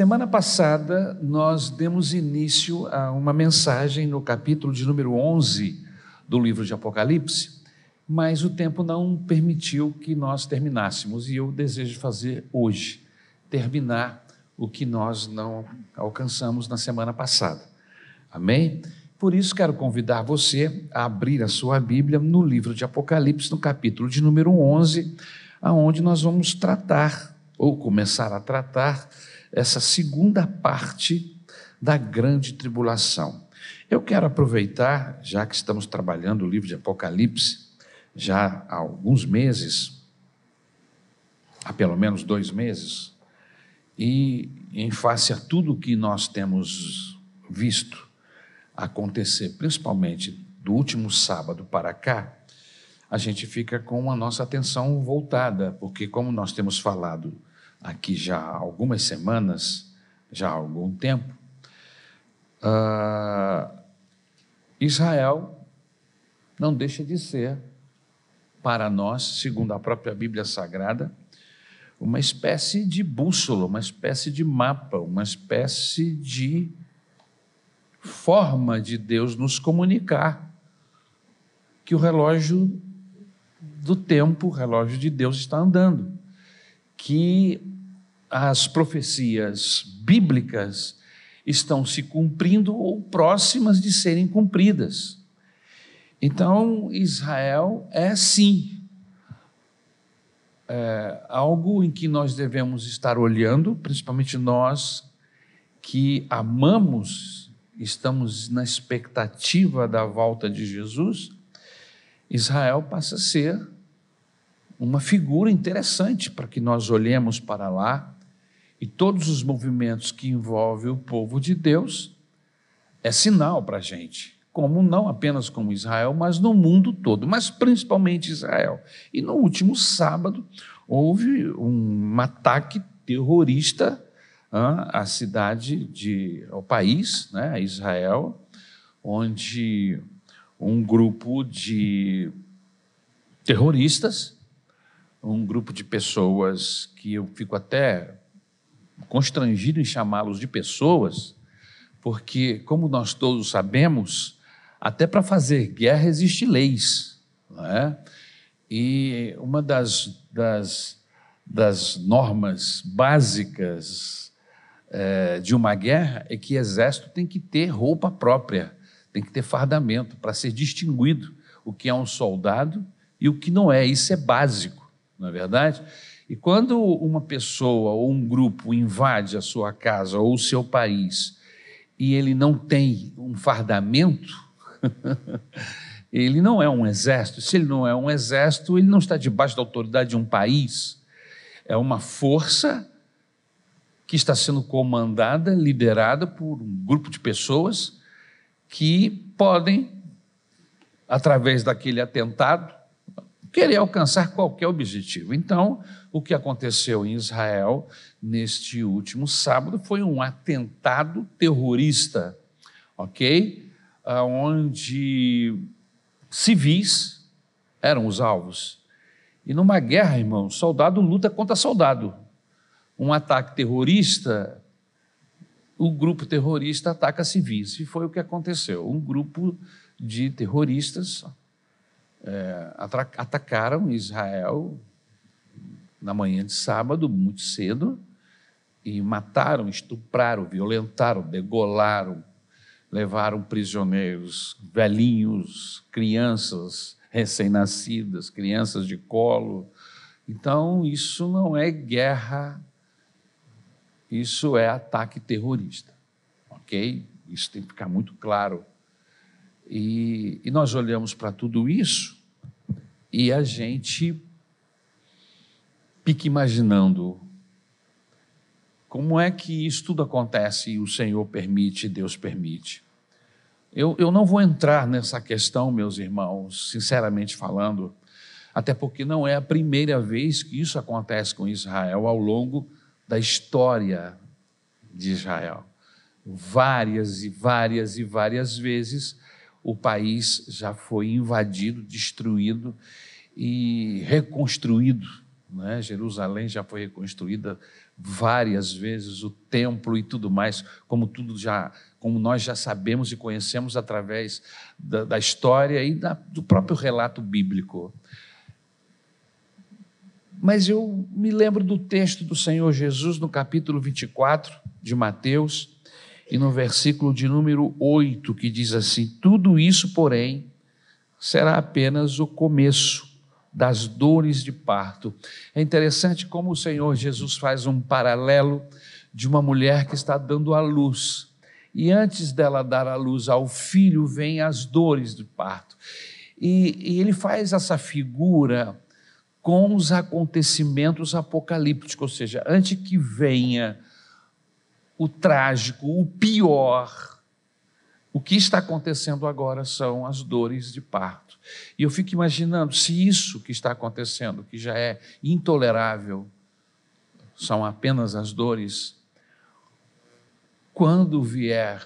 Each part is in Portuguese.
Semana passada, nós demos início a uma mensagem no capítulo de número 11 do livro de Apocalipse, mas o tempo não permitiu que nós terminássemos e eu desejo fazer hoje, terminar o que nós não alcançamos na semana passada. Amém? Por isso, quero convidar você a abrir a sua Bíblia no livro de Apocalipse, no capítulo de número 11, aonde nós vamos tratar, ou começar a tratar, essa segunda parte da grande tribulação. Eu quero aproveitar, já que estamos trabalhando o livro de Apocalipse, já há alguns meses, há pelo menos dois meses, e em face a tudo que nós temos visto acontecer, principalmente do último sábado para cá, a gente fica com a nossa atenção voltada, porque, como nós temos falado aqui já há algumas semanas, já há algum tempo, uh, Israel não deixa de ser, para nós, segundo a própria Bíblia Sagrada, uma espécie de bússola, uma espécie de mapa, uma espécie de forma de Deus nos comunicar que o relógio do tempo, o relógio de Deus está andando, que as profecias bíblicas estão se cumprindo ou próximas de serem cumpridas. Então, Israel é sim é algo em que nós devemos estar olhando, principalmente nós que amamos, estamos na expectativa da volta de Jesus. Israel passa a ser uma figura interessante para que nós olhemos para lá e todos os movimentos que envolvem o povo de Deus é sinal para a gente, como não apenas como Israel, mas no mundo todo, mas principalmente Israel. E no último sábado houve um ataque terrorista à cidade de, ao país, né, a Israel, onde um grupo de terroristas, um grupo de pessoas que eu fico até constrangido em chamá-los de pessoas, porque, como nós todos sabemos, até para fazer guerra existe leis, não é? E uma das, das, das normas básicas é, de uma guerra é que exército tem que ter roupa própria, tem que ter fardamento para ser distinguido o que é um soldado e o que não é. Isso é básico, não é verdade? E quando uma pessoa ou um grupo invade a sua casa ou o seu país e ele não tem um fardamento, ele não é um exército. Se ele não é um exército, ele não está debaixo da autoridade de um país. É uma força que está sendo comandada, liderada por um grupo de pessoas que podem, através daquele atentado, querer alcançar qualquer objetivo. Então, o que aconteceu em Israel neste último sábado foi um atentado terrorista, ok? Onde civis eram os alvos. E numa guerra, irmão, soldado luta contra soldado. Um ataque terrorista, o grupo terrorista ataca civis. E foi o que aconteceu. Um grupo de terroristas é, atacaram Israel na manhã de sábado, muito cedo, e mataram, estupraram, violentaram, degolaram, levaram prisioneiros, velhinhos, crianças recém-nascidas, crianças de colo. Então, isso não é guerra, isso é ataque terrorista, ok? Isso tem que ficar muito claro. E, e nós olhamos para tudo isso e a gente fica imaginando como é que isso tudo acontece e o Senhor permite, Deus permite. Eu, eu não vou entrar nessa questão, meus irmãos, sinceramente falando, até porque não é a primeira vez que isso acontece com Israel ao longo da história de Israel. Várias e várias e várias vezes o país já foi invadido, destruído e reconstruído. Né? Jerusalém já foi reconstruída várias vezes o templo e tudo mais, como tudo já, como nós já sabemos e conhecemos através da, da história e da, do próprio relato bíblico. Mas eu me lembro do texto do Senhor Jesus no capítulo 24 de Mateus e no versículo de número 8, que diz assim: Tudo isso, porém, será apenas o começo das dores de parto. É interessante como o Senhor Jesus faz um paralelo de uma mulher que está dando à luz. E antes dela dar à luz ao filho, vem as dores de parto. E, e ele faz essa figura com os acontecimentos apocalípticos, ou seja, antes que venha o trágico, o pior, o que está acontecendo agora são as dores de parto. E eu fico imaginando se isso que está acontecendo, que já é intolerável, são apenas as dores, quando vier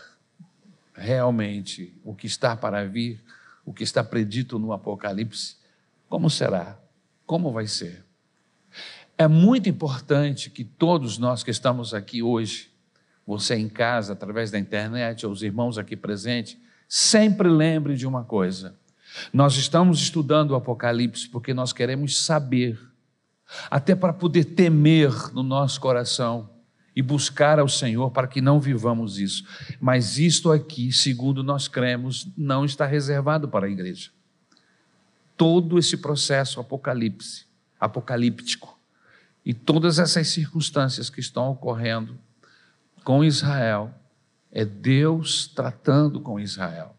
realmente o que está para vir, o que está predito no Apocalipse, como será? Como vai ser? É muito importante que todos nós que estamos aqui hoje, você em casa, através da internet, ou os irmãos aqui presentes, sempre lembre de uma coisa. Nós estamos estudando o Apocalipse porque nós queremos saber, até para poder temer no nosso coração e buscar ao Senhor para que não vivamos isso. Mas isto aqui, segundo nós cremos, não está reservado para a igreja todo esse processo apocalipse, apocalíptico e todas essas circunstâncias que estão ocorrendo com Israel é Deus tratando com Israel.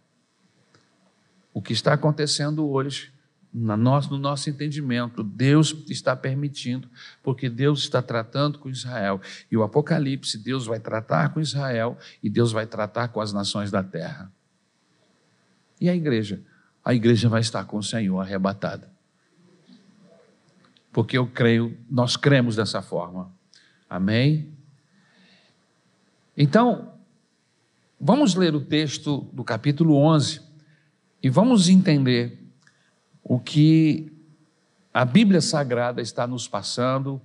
O que está acontecendo hoje, no nosso, no nosso entendimento, Deus está permitindo, porque Deus está tratando com Israel. E o Apocalipse, Deus vai tratar com Israel e Deus vai tratar com as nações da terra. E a igreja? a igreja vai estar com o Senhor arrebatada. Porque eu creio, nós cremos dessa forma. Amém? Então, vamos ler o texto do capítulo 11 e vamos entender o que a Bíblia Sagrada está nos passando,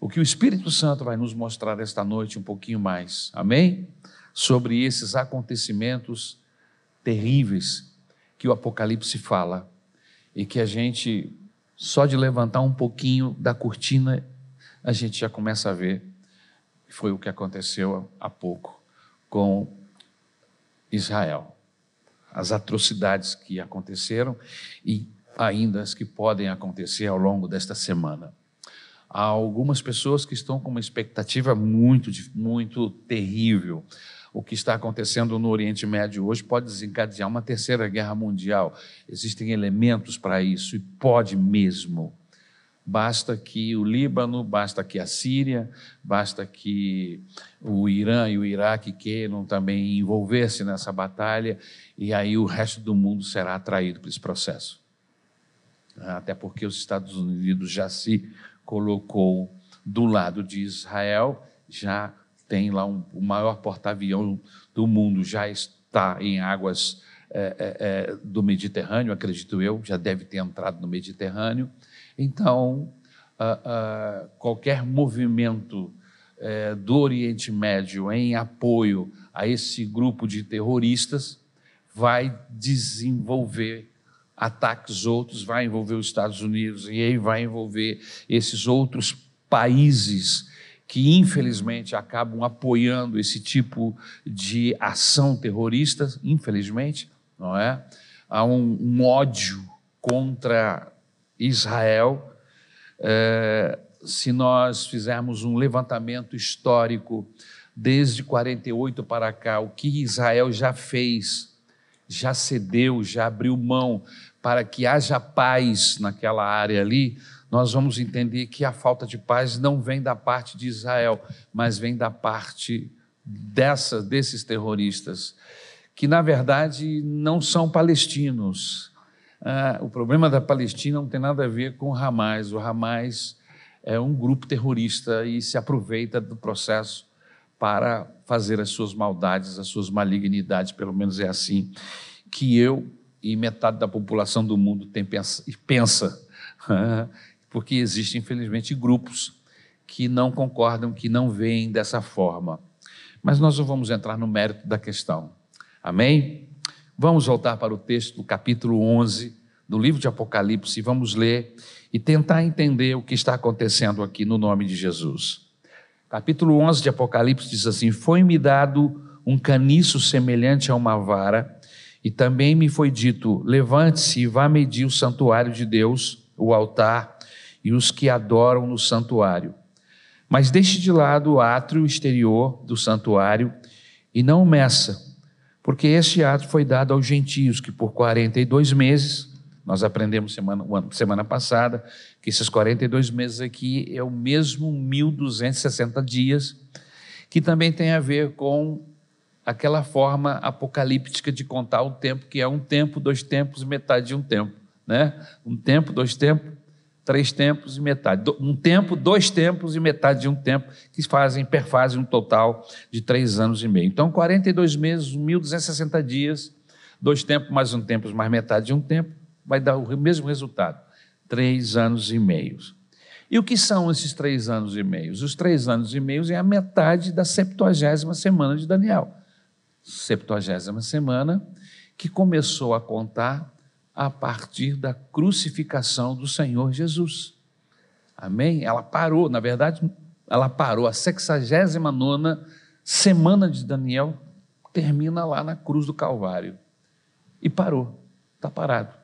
o que o Espírito Santo vai nos mostrar esta noite um pouquinho mais. Amém? Sobre esses acontecimentos terríveis que o Apocalipse fala e que a gente, só de levantar um pouquinho da cortina, a gente já começa a ver. Foi o que aconteceu há pouco com Israel. As atrocidades que aconteceram e ainda as que podem acontecer ao longo desta semana. Há algumas pessoas que estão com uma expectativa muito, muito terrível o que está acontecendo no Oriente Médio hoje pode desencadear uma terceira guerra mundial. Existem elementos para isso e pode mesmo. Basta que o Líbano, basta que a Síria, basta que o Irã e o Iraque queiram também envolver-se nessa batalha, e aí o resto do mundo será atraído para esse processo. Até porque os Estados Unidos já se colocou do lado de Israel, já tem lá um, o maior porta-avião do mundo, já está em águas é, é, do Mediterrâneo, acredito eu, já deve ter entrado no Mediterrâneo. Então, qualquer movimento é, do Oriente Médio em apoio a esse grupo de terroristas vai desenvolver ataques outros, vai envolver os Estados Unidos e aí vai envolver esses outros países que infelizmente acabam apoiando esse tipo de ação terrorista, infelizmente, não é? Há um, um ódio contra Israel. É, se nós fizermos um levantamento histórico desde 48 para cá, o que Israel já fez, já cedeu, já abriu mão para que haja paz naquela área ali, nós vamos entender que a falta de paz não vem da parte de Israel, mas vem da parte desses terroristas, que na verdade não são palestinos. Ah, o problema da Palestina não tem nada a ver com o Hamas. O Hamas é um grupo terrorista e se aproveita do processo para fazer as suas maldades, as suas malignidades, pelo menos é assim que eu e metade da população do mundo tem pensa, pensa porque existem, infelizmente, grupos que não concordam, que não veem dessa forma. Mas nós não vamos entrar no mérito da questão. Amém? Vamos voltar para o texto do capítulo 11 do livro de Apocalipse, vamos ler e tentar entender o que está acontecendo aqui no nome de Jesus. Capítulo 11 de Apocalipse diz assim: Foi-me dado um caniço semelhante a uma vara, e também me foi dito: Levante-se e vá medir o santuário de Deus, o altar e os que adoram no santuário. Mas deixe de lado o átrio exterior do santuário e não meça, porque este átrio foi dado aos gentios que por 42 meses nós aprendemos semana, semana passada que esses 42 meses aqui é o mesmo 1260 dias, que também tem a ver com aquela forma apocalíptica de contar o tempo, que é um tempo, dois tempos metade de um tempo. Né? Um tempo, dois tempos, três tempos e metade. Um tempo, dois tempos e metade de um tempo, que fazem, perfazem um total de três anos e meio. Então, 42 meses, 1.260 dias, dois tempos mais um tempo mais metade de um tempo, vai dar o mesmo resultado: três anos e meio. E o que são esses três anos e meio? Os três anos e meio é a metade da septuagésima semana de Daniel. Septuagésima semana que começou a contar a partir da crucificação do Senhor Jesus. Amém? Ela parou, na verdade, ela parou. A sexagésima nona semana de Daniel termina lá na cruz do Calvário. E parou, está parado.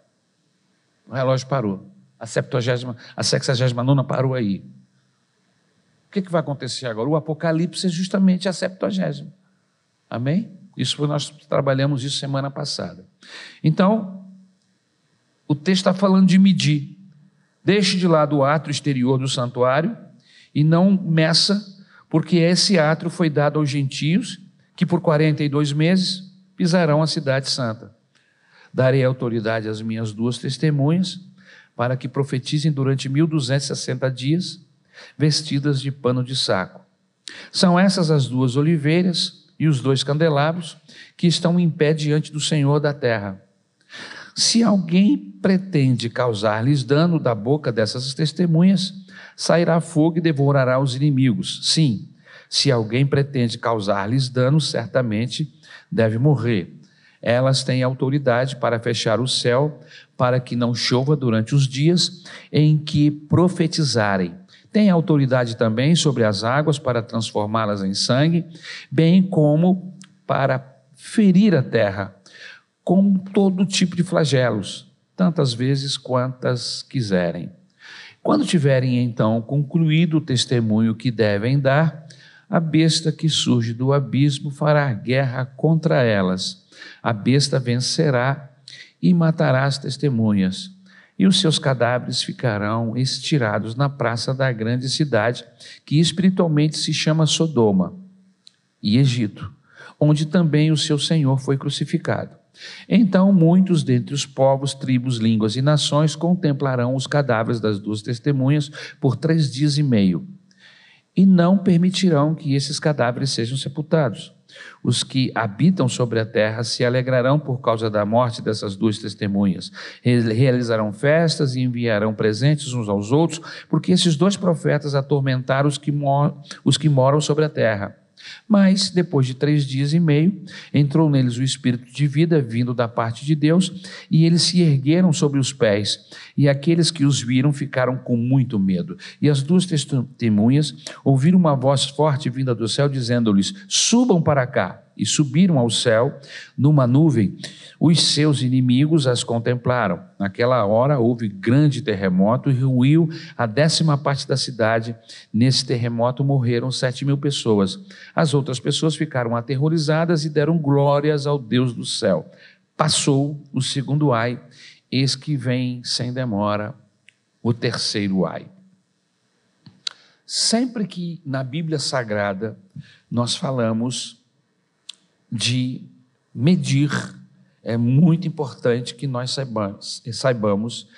O relógio parou. A septuagésima, a sexagésima nona parou aí. O que, que vai acontecer agora? O Apocalipse é justamente a septuagésima. Amém? Isso nós trabalhamos isso semana passada. Então, o texto está falando de medir. Deixe de lado o átrio exterior do santuário e não meça, porque esse átrio foi dado aos gentios, que por 42 meses pisarão a cidade santa. Darei autoridade às minhas duas testemunhas, para que profetizem durante 1260 dias, vestidas de pano de saco. São essas as duas oliveiras e os dois candelabros que estão em pé diante do Senhor da terra. Se alguém pretende causar-lhes dano da boca dessas testemunhas, sairá fogo e devorará os inimigos. Sim, se alguém pretende causar-lhes dano, certamente deve morrer. Elas têm autoridade para fechar o céu, para que não chova durante os dias em que profetizarem. Tem autoridade também sobre as águas para transformá-las em sangue, bem como para ferir a terra com todo tipo de flagelos, tantas vezes quantas quiserem. Quando tiverem então concluído o testemunho que devem dar, a besta que surge do abismo fará guerra contra elas a besta vencerá e matará as testemunhas, e os seus cadáveres ficarão estirados na praça da grande cidade, que espiritualmente se chama Sodoma e Egito, onde também o seu Senhor foi crucificado. Então muitos dentre os povos, tribos, línguas e nações contemplarão os cadáveres das duas testemunhas por três dias e meio, e não permitirão que esses cadáveres sejam sepultados os que habitam sobre a terra se alegrarão por causa da morte dessas duas testemunhas. Realizarão festas e enviarão presentes uns aos outros, porque esses dois profetas atormentaram os que, os que moram sobre a terra. Mas, depois de três dias e meio, entrou neles o espírito de vida vindo da parte de Deus, e eles se ergueram sobre os pés, e aqueles que os viram ficaram com muito medo. E as duas testemunhas ouviram uma voz forte vinda do céu, dizendo-lhes: Subam para cá e subiram ao céu numa nuvem. Os seus inimigos as contemplaram. Naquela hora houve grande terremoto e ruiu a décima parte da cidade. Nesse terremoto morreram sete mil pessoas. As outras pessoas ficaram aterrorizadas e deram glórias ao Deus do céu. Passou o segundo ai, eis que vem sem demora o terceiro ai. Sempre que na Bíblia Sagrada nós falamos de medir, é muito importante que nós saibamos, saibamos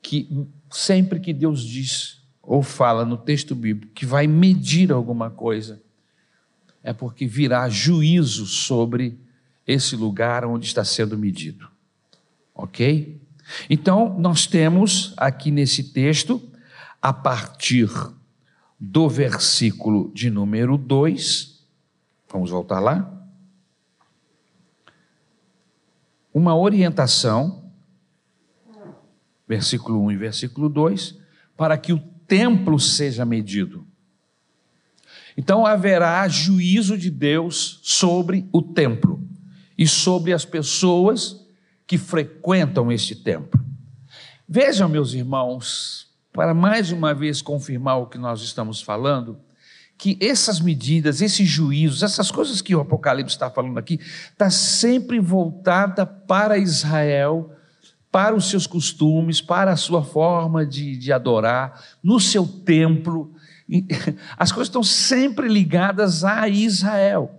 que sempre que Deus diz ou fala no texto bíblico que vai medir alguma coisa, é porque virá juízo sobre esse lugar onde está sendo medido. Ok? Então, nós temos aqui nesse texto, a partir do versículo de número 2, vamos voltar lá. Uma orientação, versículo 1 e versículo 2, para que o templo seja medido. Então haverá juízo de Deus sobre o templo e sobre as pessoas que frequentam este templo. Vejam, meus irmãos, para mais uma vez confirmar o que nós estamos falando, que essas medidas, esses juízos, essas coisas que o Apocalipse está falando aqui, está sempre voltada para Israel, para os seus costumes, para a sua forma de, de adorar, no seu templo. As coisas estão sempre ligadas a Israel.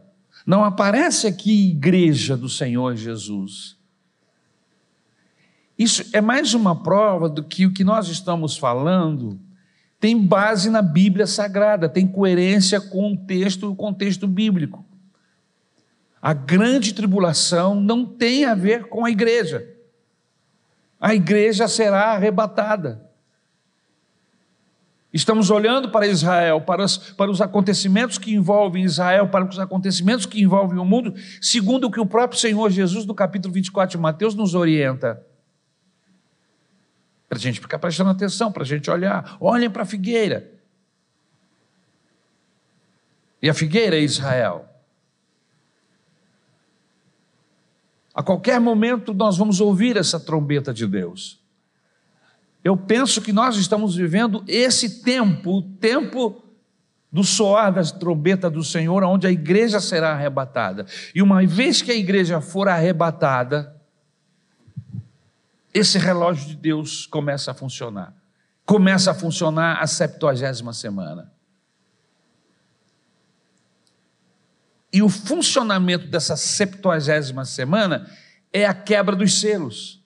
Não aparece aqui igreja do Senhor Jesus. Isso é mais uma prova do que o que nós estamos falando tem base na Bíblia Sagrada, tem coerência com o texto, o contexto bíblico. A grande tribulação não tem a ver com a igreja. A igreja será arrebatada. Estamos olhando para Israel, para os, para os acontecimentos que envolvem Israel, para os acontecimentos que envolvem o mundo, segundo o que o próprio Senhor Jesus, no capítulo 24 de Mateus, nos orienta. Para a gente ficar prestando atenção, para a gente olhar. Olhem para a figueira. E a figueira é Israel. A qualquer momento nós vamos ouvir essa trombeta de Deus. Eu penso que nós estamos vivendo esse tempo, o tempo do soar da trombeta do Senhor, onde a igreja será arrebatada. E uma vez que a igreja for arrebatada, esse relógio de Deus começa a funcionar. Começa a funcionar a septuagésima semana. E o funcionamento dessa septuagésima semana é a quebra dos selos.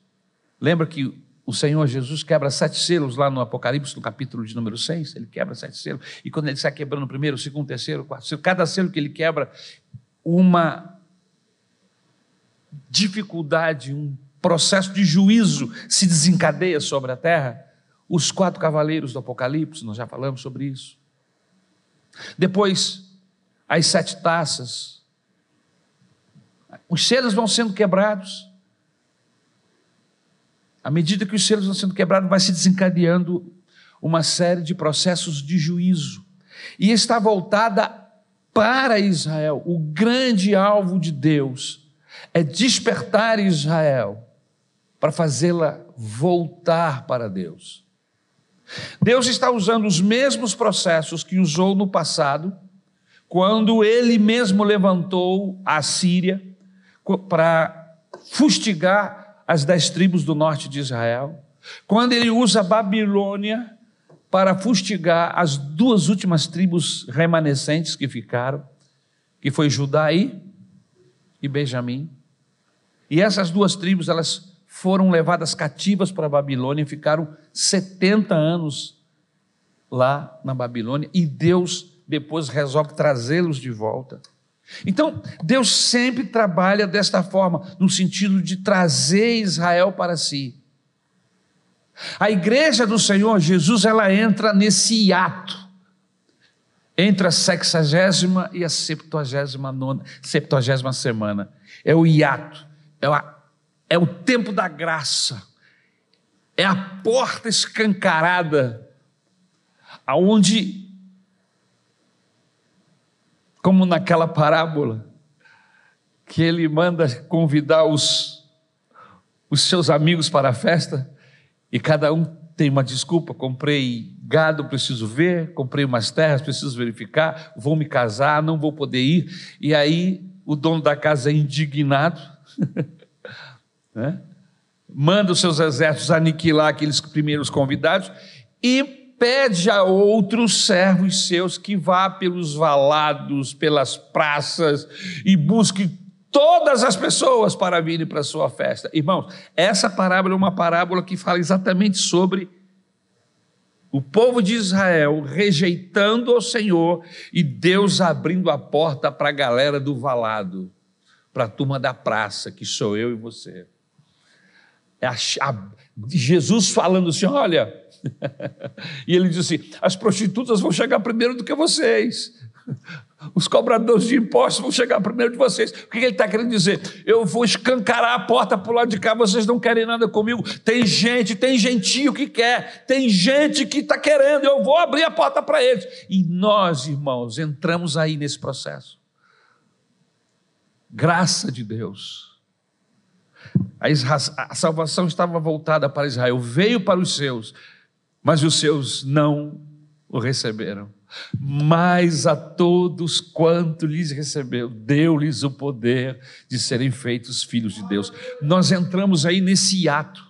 Lembra que o Senhor Jesus quebra sete selos lá no Apocalipse, no capítulo de número 6, ele quebra sete selos. E quando ele sai quebrando o primeiro, o segundo, o terceiro, o quarto selo, cada selo que ele quebra, uma dificuldade, um processo de juízo se desencadeia sobre a terra. Os quatro cavaleiros do Apocalipse, nós já falamos sobre isso. Depois, as sete taças. Os selos vão sendo quebrados. À medida que os selos vão sendo quebrados, vai se desencadeando uma série de processos de juízo. E está voltada para Israel. O grande alvo de Deus é despertar Israel para fazê-la voltar para Deus. Deus está usando os mesmos processos que usou no passado, quando ele mesmo levantou a Síria para fustigar as dez tribos do norte de Israel, quando ele usa a Babilônia para fustigar as duas últimas tribos remanescentes que ficaram, que foi Judá e Benjamim. E essas duas tribos, elas foram levadas cativas para a Babilônia e ficaram 70 anos lá na Babilônia e Deus depois resolve trazê-los de volta. Então, Deus sempre trabalha desta forma, no sentido de trazer Israel para si. A igreja do Senhor Jesus, ela entra nesse hiato entre a sexagésima e a septuagésima nona, septuagésima semana. É o hiato, é a é o tempo da graça, é a porta escancarada, aonde, como naquela parábola, que ele manda convidar os, os seus amigos para a festa, e cada um tem uma desculpa, comprei gado, preciso ver, comprei umas terras, preciso verificar, vou me casar, não vou poder ir, e aí o dono da casa é indignado, né? manda os seus exércitos aniquilar aqueles primeiros convidados e pede a outros servos seus que vá pelos valados, pelas praças e busque todas as pessoas para virem para a sua festa. Irmãos, essa parábola é uma parábola que fala exatamente sobre o povo de Israel rejeitando o Senhor e Deus abrindo a porta para a galera do valado, para a turma da praça, que sou eu e você. É Jesus falando assim: olha. e ele disse assim: as prostitutas vão chegar primeiro do que vocês. Os cobradores de impostos vão chegar primeiro de vocês. O que ele está querendo dizer? Eu vou escancarar a porta para o lado de cá, vocês não querem nada comigo. Tem gente, tem gentil que quer, tem gente que está querendo, eu vou abrir a porta para eles. E nós, irmãos, entramos aí nesse processo. Graça de Deus. A, salvação estava voltada para Israel, veio para os seus, mas os seus não o receberam mas a todos quanto lhes recebeu, deu-lhes o poder de serem feitos filhos de Deus. Nós entramos aí nesse ato,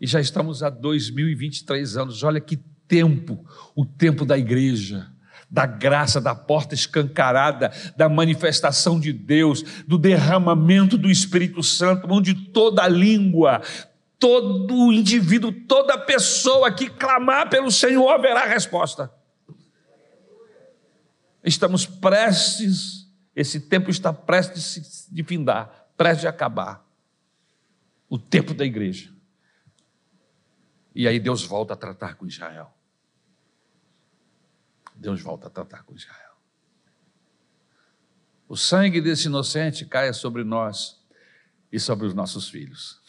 e já estamos há 2023 anos, olha que tempo o tempo da igreja. Da graça, da porta escancarada, da manifestação de Deus, do derramamento do Espírito Santo, onde toda língua, todo indivíduo, toda pessoa que clamar pelo Senhor verá resposta. Estamos prestes, esse tempo está prestes de findar, prestes de acabar. O tempo da igreja. E aí Deus volta a tratar com Israel. Deus volta a tratar com Israel. O sangue desse inocente caia sobre nós e sobre os nossos filhos.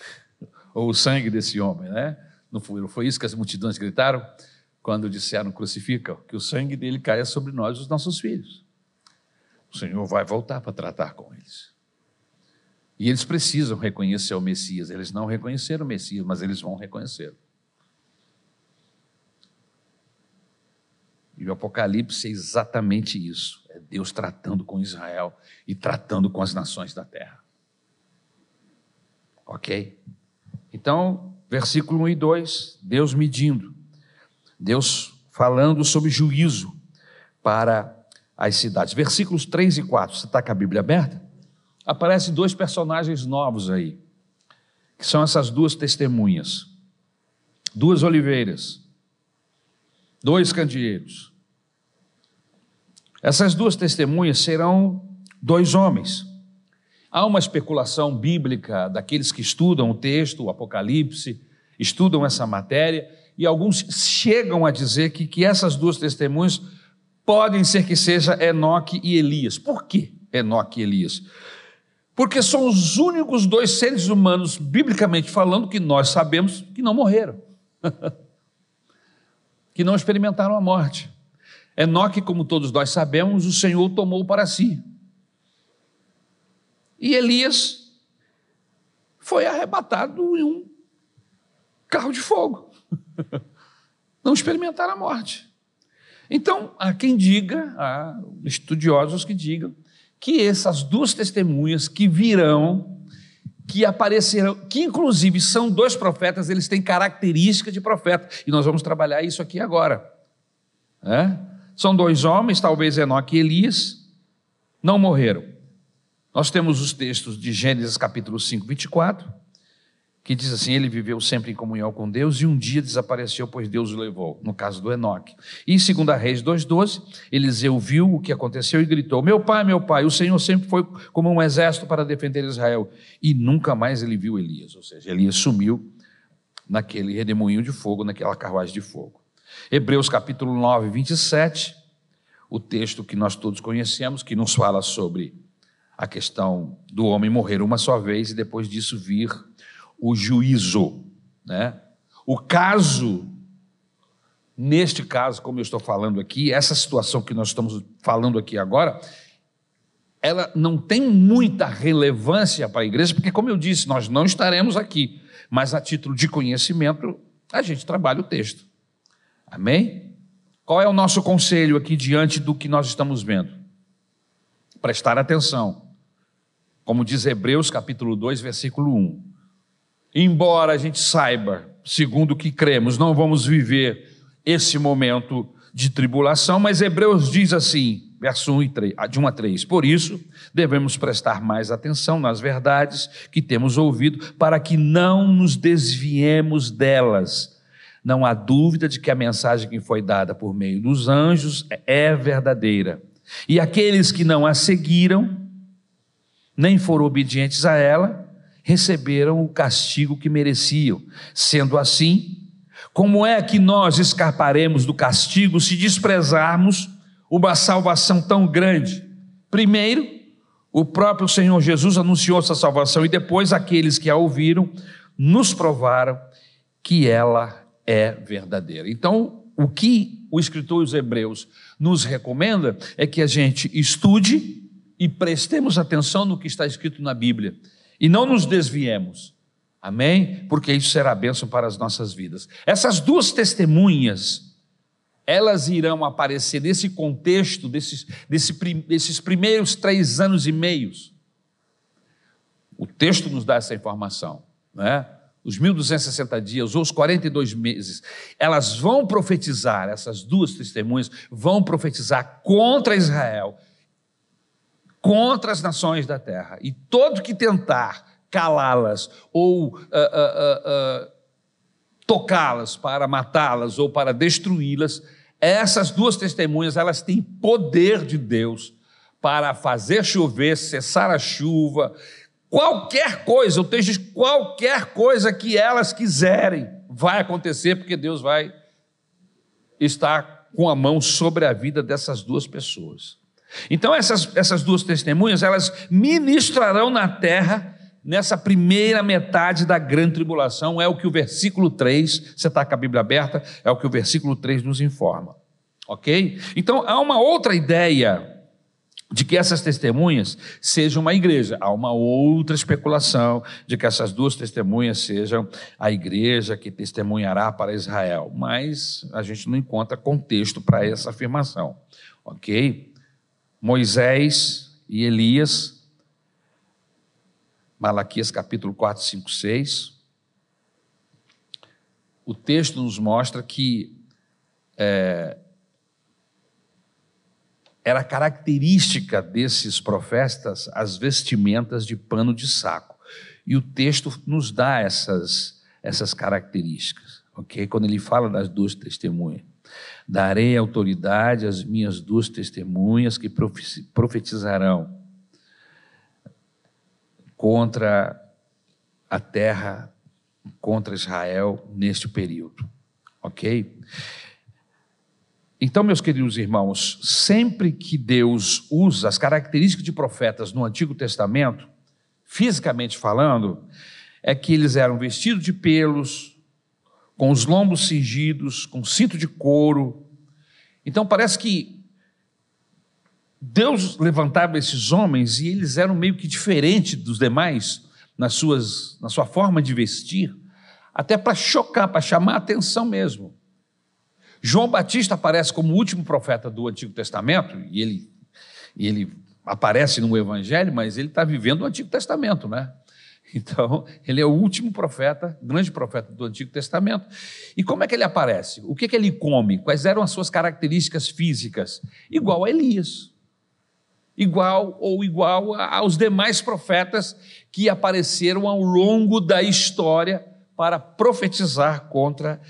Ou o sangue desse homem, né? Não foi, foi isso que as multidões gritaram? quando disseram crucifica, que o sangue dele caia sobre nós, os nossos filhos. O Senhor vai voltar para tratar com eles. E eles precisam reconhecer o Messias. Eles não reconheceram o Messias, mas eles vão reconhecer. E o Apocalipse é exatamente isso: é Deus tratando com Israel e tratando com as nações da terra. Ok? Então, versículo 1 e 2: Deus medindo. Deus falando sobre juízo para as cidades. Versículos 3 e 4, você está com a Bíblia aberta? Aparecem dois personagens novos aí, que são essas duas testemunhas, duas oliveiras, dois candeeiros. Essas duas testemunhas serão dois homens. Há uma especulação bíblica daqueles que estudam o texto, o Apocalipse, estudam essa matéria, e alguns chegam a dizer que, que essas duas testemunhas podem ser que seja Enoque e Elias. Por que Enoque e Elias? Porque são os únicos dois seres humanos, biblicamente falando, que nós sabemos que não morreram, que não experimentaram a morte. Enoque, como todos nós sabemos, o Senhor tomou para si. E Elias foi arrebatado em um carro de fogo. não experimentaram a morte. Então, há quem diga, há estudiosos que digam, que essas duas testemunhas que virão, que aparecerão, que inclusive são dois profetas, eles têm características de profeta, e nós vamos trabalhar isso aqui agora. É? São dois homens, talvez Enoque e Elias, não morreram. Nós temos os textos de Gênesis capítulo 5, 24, que diz assim: ele viveu sempre em comunhão com Deus e um dia desapareceu, pois Deus o levou, no caso do Enoque. E em 2 Reis 2,12, Eliseu viu o que aconteceu e gritou: Meu pai, meu pai, o Senhor sempre foi como um exército para defender Israel. E nunca mais ele viu Elias, ou seja, Elias sumiu naquele redemoinho de fogo, naquela carruagem de fogo. Hebreus capítulo 9, 27, o texto que nós todos conhecemos, que nos fala sobre a questão do homem morrer uma só vez e depois disso vir o juízo. Né? O caso, neste caso, como eu estou falando aqui, essa situação que nós estamos falando aqui agora, ela não tem muita relevância para a igreja, porque, como eu disse, nós não estaremos aqui, mas a título de conhecimento, a gente trabalha o texto. Amém? Qual é o nosso conselho aqui diante do que nós estamos vendo? Prestar atenção. Como diz Hebreus capítulo 2, versículo 1 embora a gente saiba, segundo o que cremos, não vamos viver esse momento de tribulação, mas Hebreus diz assim, verso 1 e 3, de 1 a 3: Por isso, devemos prestar mais atenção nas verdades que temos ouvido, para que não nos desviemos delas. Não há dúvida de que a mensagem que foi dada por meio dos anjos é verdadeira. E aqueles que não a seguiram, nem foram obedientes a ela, receberam o castigo que mereciam. Sendo assim, como é que nós escaparemos do castigo se desprezarmos uma salvação tão grande? Primeiro, o próprio Senhor Jesus anunciou essa salvação e depois aqueles que a ouviram nos provaram que ela é verdadeira. Então, o que o escritor dos Hebreus nos recomenda é que a gente estude e prestemos atenção no que está escrito na Bíblia e não nos desviemos. Amém? Porque isso será bênção para as nossas vidas. Essas duas testemunhas, elas irão aparecer nesse contexto, desses, desse, desses primeiros três anos e meios. O texto nos dá essa informação, né? os 1260 dias ou os 42 meses, elas vão profetizar, essas duas testemunhas vão profetizar contra Israel, contra as nações da terra. E todo que tentar calá-las ou uh, uh, uh, tocá-las para matá-las ou para destruí-las, essas duas testemunhas, elas têm poder de Deus para fazer chover, cessar a chuva, Qualquer coisa, o texto diz: qualquer coisa que elas quiserem vai acontecer, porque Deus vai estar com a mão sobre a vida dessas duas pessoas. Então, essas, essas duas testemunhas, elas ministrarão na terra nessa primeira metade da grande tribulação, é o que o versículo 3, você está com a Bíblia aberta, é o que o versículo 3 nos informa. Ok? Então, há uma outra ideia de que essas testemunhas sejam uma igreja. Há uma outra especulação de que essas duas testemunhas sejam a igreja que testemunhará para Israel, mas a gente não encontra contexto para essa afirmação, ok? Moisés e Elias, Malaquias capítulo 4, 5, 6. O texto nos mostra que é, era característica desses profetas as vestimentas de pano de saco. E o texto nos dá essas, essas características, ok? Quando ele fala das duas testemunhas. Darei autoridade às minhas duas testemunhas que profetizarão contra a terra, contra Israel neste período, ok? Então, meus queridos irmãos, sempre que Deus usa as características de profetas no Antigo Testamento, fisicamente falando, é que eles eram vestidos de pelos, com os lombos cingidos, com cinto de couro. Então, parece que Deus levantava esses homens e eles eram meio que diferentes dos demais nas suas, na sua forma de vestir, até para chocar, para chamar a atenção mesmo. João Batista aparece como o último profeta do Antigo Testamento, e ele, e ele aparece no Evangelho, mas ele está vivendo o Antigo Testamento, né? Então, ele é o último profeta, grande profeta do Antigo Testamento. E como é que ele aparece? O que, que ele come? Quais eram as suas características físicas? Igual a Elias. Igual ou igual aos demais profetas que apareceram ao longo da história para profetizar contra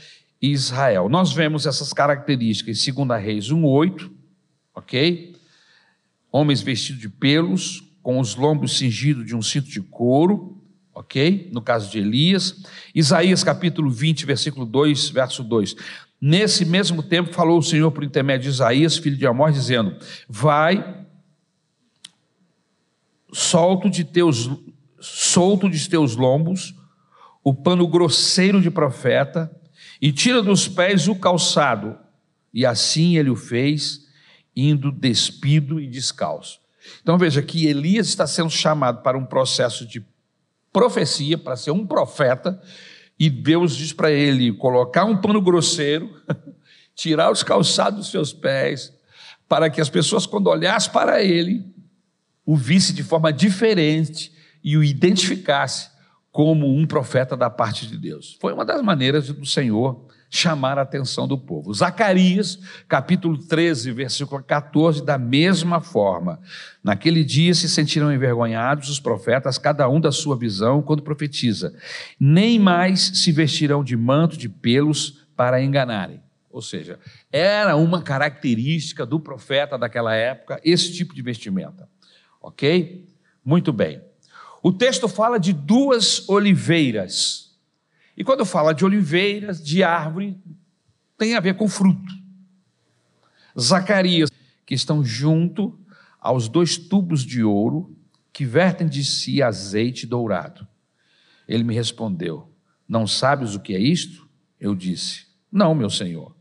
Israel. Nós vemos essas características em 2 Reis 1,8, ok? Homens vestidos de pelos, com os lombos cingidos de um cinto de couro, ok? No caso de Elias. Isaías capítulo 20, versículo 2, verso 2. Nesse mesmo tempo falou o Senhor por intermédio de Isaías, filho de Amós, dizendo: Vai, solto de teus, solto de teus lombos, o pano grosseiro de profeta, e tira dos pés o calçado. E assim ele o fez, indo despido e descalço. Então veja que Elias está sendo chamado para um processo de profecia, para ser um profeta, e Deus diz para ele colocar um pano grosseiro, tirar os calçados dos seus pés, para que as pessoas, quando olhassem para ele, o vissem de forma diferente e o identificasse como um profeta da parte de Deus. Foi uma das maneiras do Senhor chamar a atenção do povo. Zacarias, capítulo 13, versículo 14, da mesma forma. Naquele dia se sentirão envergonhados os profetas, cada um da sua visão, quando profetiza. Nem mais se vestirão de manto de pelos para enganarem. Ou seja, era uma característica do profeta daquela época esse tipo de vestimenta. Ok? Muito bem. O texto fala de duas oliveiras. E quando fala de oliveiras, de árvore, tem a ver com fruto. Zacarias, que estão junto aos dois tubos de ouro que vertem de si azeite dourado. Ele me respondeu: Não sabes o que é isto? Eu disse: Não, meu senhor.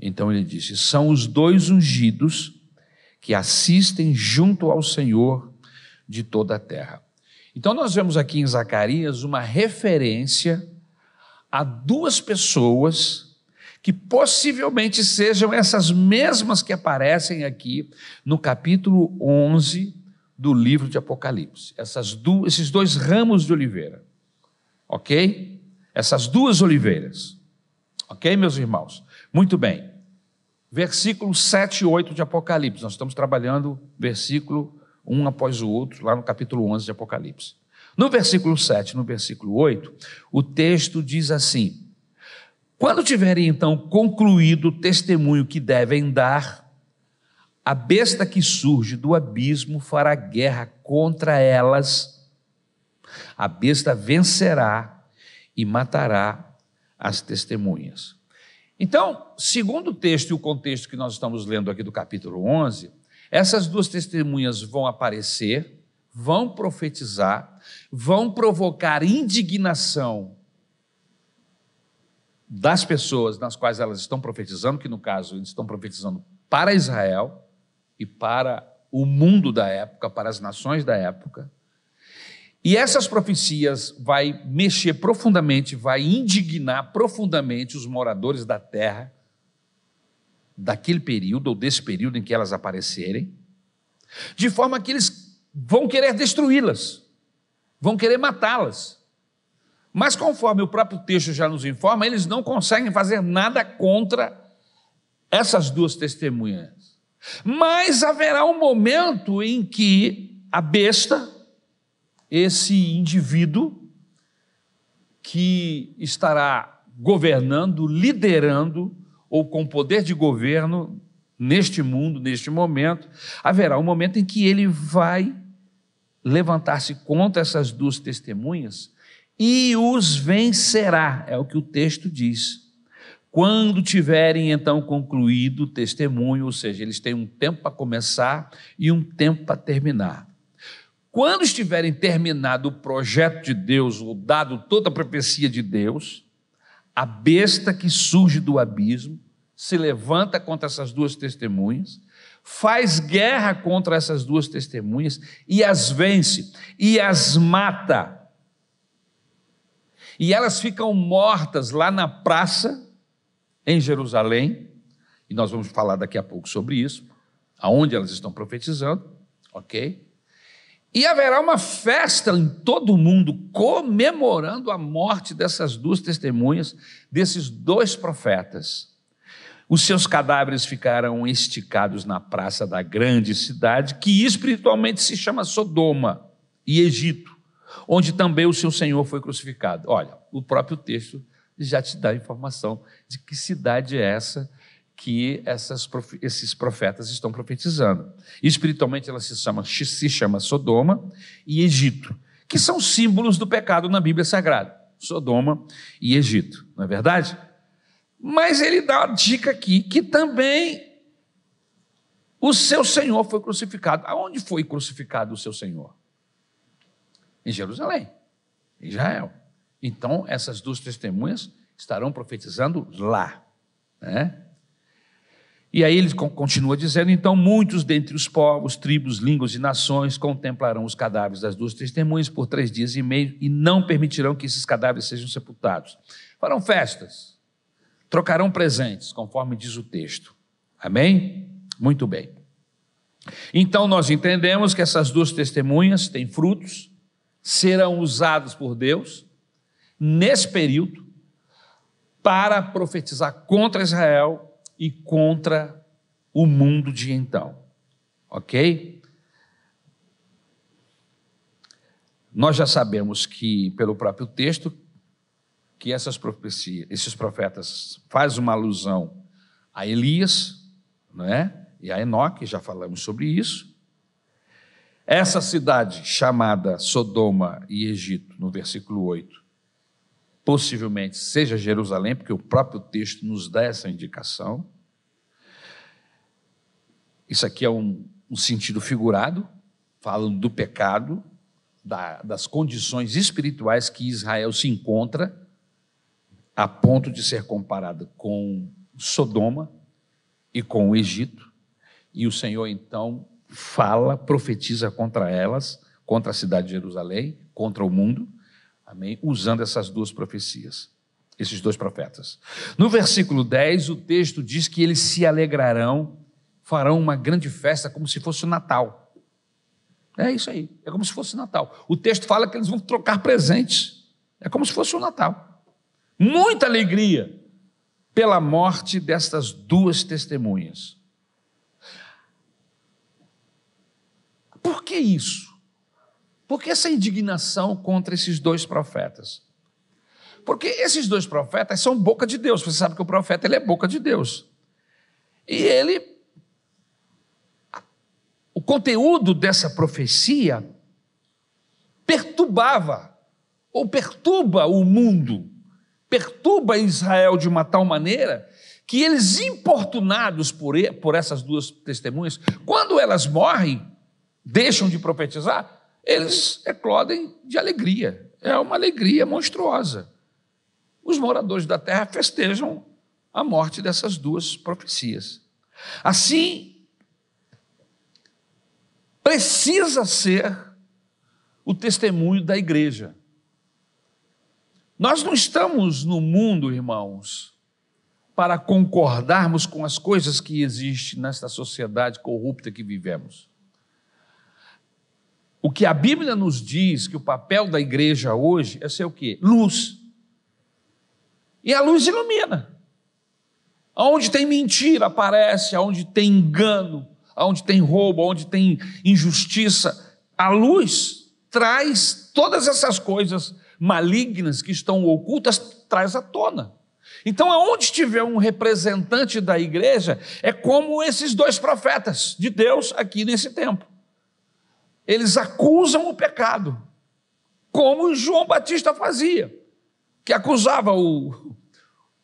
Então ele disse: São os dois ungidos que assistem junto ao Senhor de toda a terra. Então nós vemos aqui em Zacarias uma referência a duas pessoas que possivelmente sejam essas mesmas que aparecem aqui no capítulo 11 do livro de Apocalipse. Essas duas, esses dois ramos de oliveira. Ok? Essas duas oliveiras. Ok, meus irmãos? Muito bem. Versículos 7 e 8 de Apocalipse. Nós estamos trabalhando versículo um após o outro, lá no capítulo 11 de Apocalipse. No versículo 7, no versículo 8, o texto diz assim: Quando tiverem então concluído o testemunho que devem dar, a besta que surge do abismo fará guerra contra elas. A besta vencerá e matará as testemunhas. Então, segundo o texto e o contexto que nós estamos lendo aqui do capítulo 11, essas duas testemunhas vão aparecer, vão profetizar, vão provocar indignação das pessoas nas quais elas estão profetizando, que no caso eles estão profetizando para Israel e para o mundo da época, para as nações da época. E essas profecias vai mexer profundamente, vai indignar profundamente os moradores da terra daquele período ou desse período em que elas aparecerem, de forma que eles vão querer destruí-las, vão querer matá-las. Mas conforme o próprio texto já nos informa, eles não conseguem fazer nada contra essas duas testemunhas. Mas haverá um momento em que a besta, esse indivíduo que estará governando, liderando ou com poder de governo neste mundo, neste momento, haverá um momento em que ele vai levantar-se contra essas duas testemunhas e os vencerá, é o que o texto diz. Quando tiverem então concluído o testemunho, ou seja, eles têm um tempo para começar e um tempo para terminar. Quando estiverem terminado o projeto de Deus, ou dado toda a profecia de Deus, a besta que surge do abismo se levanta contra essas duas testemunhas, faz guerra contra essas duas testemunhas e as vence e as mata. E elas ficam mortas lá na praça em Jerusalém, e nós vamos falar daqui a pouco sobre isso, aonde elas estão profetizando, ok? E haverá uma festa em todo o mundo comemorando a morte dessas duas testemunhas, desses dois profetas. Os seus cadáveres ficarão esticados na praça da grande cidade, que espiritualmente se chama Sodoma e Egito, onde também o seu Senhor foi crucificado. Olha, o próprio texto já te dá informação de que cidade é essa que essas, esses profetas estão profetizando. Espiritualmente ela se chama, se chama Sodoma e Egito, que são símbolos do pecado na Bíblia Sagrada. Sodoma e Egito, não é verdade? Mas ele dá a dica aqui que também o seu Senhor foi crucificado. Aonde foi crucificado o seu Senhor? Em Jerusalém, em Israel. Então, essas duas testemunhas estarão profetizando lá. Né? E aí ele continua dizendo: então muitos dentre os povos, tribos, línguas e nações contemplarão os cadáveres das duas testemunhas por três dias e meio e não permitirão que esses cadáveres sejam sepultados. Farão festas, trocarão presentes, conforme diz o texto. Amém? Muito bem. Então nós entendemos que essas duas testemunhas têm frutos, serão usados por Deus nesse período para profetizar contra Israel e contra o mundo de então. Ok? Nós já sabemos que, pelo próprio texto, que essas profecias, esses profetas fazem uma alusão a Elias, não é? E a Enoque, já falamos sobre isso. essa cidade chamada Sodoma e Egito, no versículo 8, possivelmente seja Jerusalém, porque o próprio texto nos dá essa indicação. Isso aqui é um, um sentido figurado, falando do pecado, da, das condições espirituais que Israel se encontra, a ponto de ser comparada com Sodoma e com o Egito. E o Senhor então fala, profetiza contra elas, contra a cidade de Jerusalém, contra o mundo, amém? Usando essas duas profecias, esses dois profetas. No versículo 10, o texto diz que eles se alegrarão, farão uma grande festa como se fosse o Natal. É isso aí, é como se fosse o Natal. O texto fala que eles vão trocar presentes, é como se fosse o Natal. Muita alegria pela morte destas duas testemunhas. Por que isso? Por que essa indignação contra esses dois profetas? Porque esses dois profetas são boca de Deus. Você sabe que o profeta ele é boca de Deus. E ele o conteúdo dessa profecia perturbava ou perturba o mundo, perturba Israel de uma tal maneira que eles, importunados por, por essas duas testemunhas, quando elas morrem, deixam de profetizar, eles eclodem de alegria. É uma alegria monstruosa. Os moradores da terra festejam a morte dessas duas profecias. Assim, precisa ser o testemunho da igreja. Nós não estamos no mundo, irmãos, para concordarmos com as coisas que existem nesta sociedade corrupta que vivemos. O que a Bíblia nos diz que o papel da igreja hoje é ser o quê? Luz. E a luz ilumina. Aonde tem mentira aparece, aonde tem engano, aonde tem roubo, aonde tem injustiça, a luz traz todas essas coisas malignas que estão ocultas, traz à tona. Então, aonde tiver um representante da igreja, é como esses dois profetas de Deus aqui nesse tempo eles acusam o pecado, como João Batista fazia, que acusava o,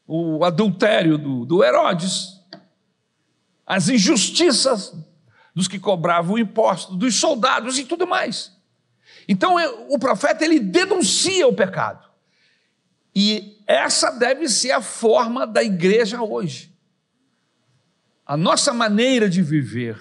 o adultério do, do Herodes, as injustiças dos que cobravam o imposto, dos soldados e tudo mais. Então o profeta ele denuncia o pecado. E essa deve ser a forma da igreja hoje. A nossa maneira de viver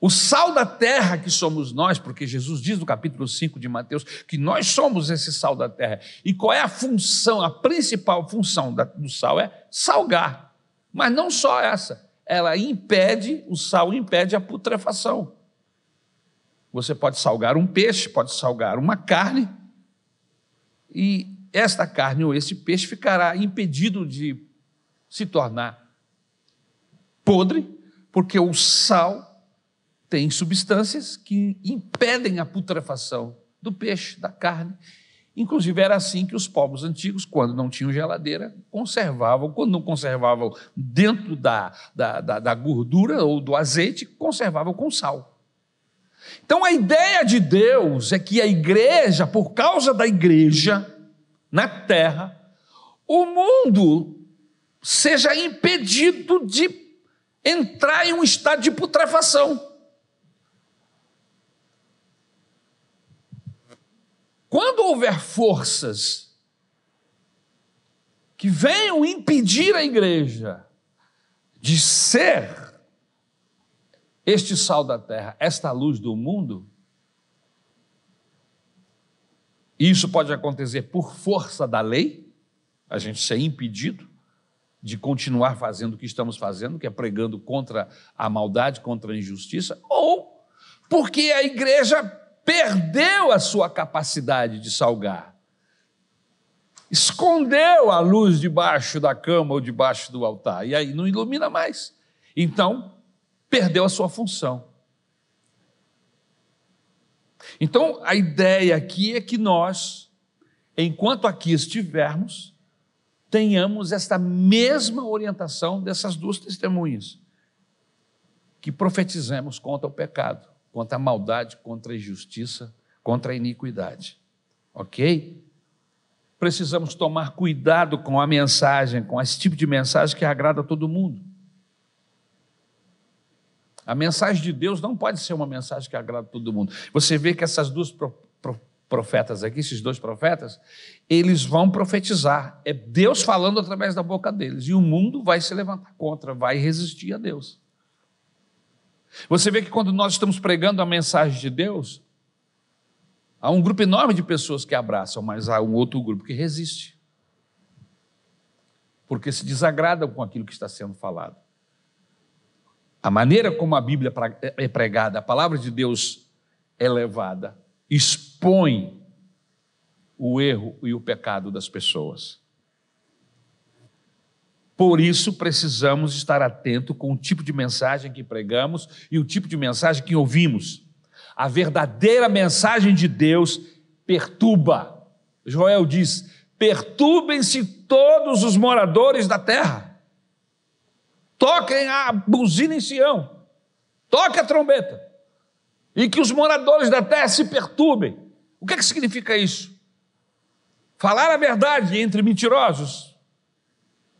o sal da terra que somos nós, porque Jesus diz no capítulo 5 de Mateus que nós somos esse sal da terra. E qual é a função, a principal função do sal? É salgar. Mas não só essa, ela impede, o sal impede a putrefação. Você pode salgar um peixe, pode salgar uma carne, e esta carne ou esse peixe ficará impedido de se tornar podre, porque o sal tem substâncias que impedem a putrefação do peixe, da carne. Inclusive, era assim que os povos antigos, quando não tinham geladeira, conservavam, quando não conservavam dentro da, da, da, da gordura ou do azeite, conservavam com sal. Então, a ideia de Deus é que a igreja, por causa da igreja na terra, o mundo seja impedido de entrar em um estado de putrefação. Quando houver forças que venham impedir a igreja de ser este sal da terra, esta luz do mundo, isso pode acontecer por força da lei, a gente ser impedido de continuar fazendo o que estamos fazendo, que é pregando contra a maldade, contra a injustiça, ou porque a igreja perdeu a sua capacidade de salgar. Escondeu a luz debaixo da cama ou debaixo do altar, e aí não ilumina mais. Então, perdeu a sua função. Então, a ideia aqui é que nós, enquanto aqui estivermos, tenhamos esta mesma orientação dessas duas testemunhas, que profetizemos contra o pecado contra a maldade, contra a injustiça, contra a iniquidade. Ok? Precisamos tomar cuidado com a mensagem, com esse tipo de mensagem que agrada a todo mundo. A mensagem de Deus não pode ser uma mensagem que agrada todo mundo. Você vê que essas duas profetas aqui, esses dois profetas, eles vão profetizar. É Deus falando através da boca deles. E o mundo vai se levantar contra, vai resistir a Deus. Você vê que quando nós estamos pregando a mensagem de Deus, há um grupo enorme de pessoas que abraçam, mas há um outro grupo que resiste. Porque se desagradam com aquilo que está sendo falado. A maneira como a Bíblia é pregada, a palavra de Deus é levada, expõe o erro e o pecado das pessoas. Por isso, precisamos estar atento com o tipo de mensagem que pregamos e o tipo de mensagem que ouvimos. A verdadeira mensagem de Deus perturba. Joel diz: perturbem-se todos os moradores da terra. Toquem a buzina em Sião. Toque a trombeta e que os moradores da terra se perturbem. O que, é que significa isso? Falar a verdade entre mentirosos.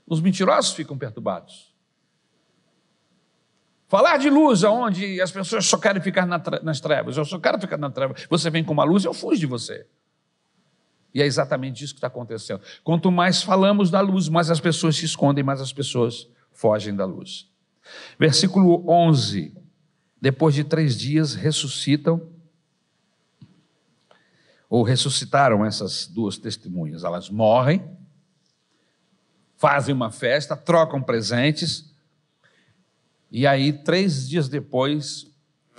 Os mentirosos ficam perturbados. Falar de luz, onde as pessoas só querem ficar nas trevas, eu só quero ficar na treva. Você vem com uma luz, eu fujo de você. E é exatamente isso que está acontecendo. Quanto mais falamos da luz, mais as pessoas se escondem, mais as pessoas fogem da luz. Versículo 11. Depois de três dias, ressuscitam, ou ressuscitaram essas duas testemunhas. Elas morrem, fazem uma festa, trocam presentes, e aí, três dias depois,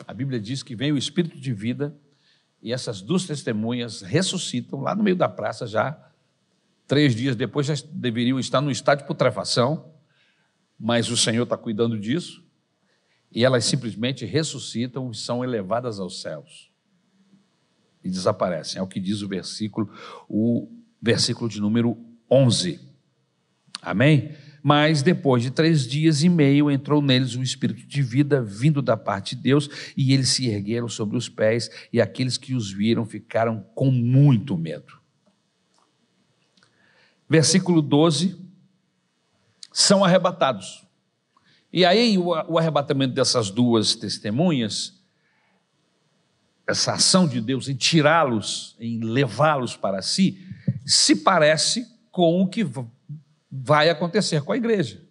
a Bíblia diz que vem o Espírito de vida, e essas duas testemunhas ressuscitam lá no meio da praça já. Três dias depois já deveriam estar no estado de putrefação, mas o Senhor está cuidando disso e elas simplesmente ressuscitam e são elevadas aos céus. E desaparecem. É o que diz o versículo, o versículo de número 11. Amém? Mas depois de três dias e meio entrou neles um espírito de vida vindo da parte de Deus, e eles se ergueram sobre os pés, e aqueles que os viram ficaram com muito medo. Versículo 12: são arrebatados. E aí o, arrebatamento dessas duas testemunhas, essa ação de Deus em tirá-los, em levá-los para si, se parece com o que vai acontecer com a igreja.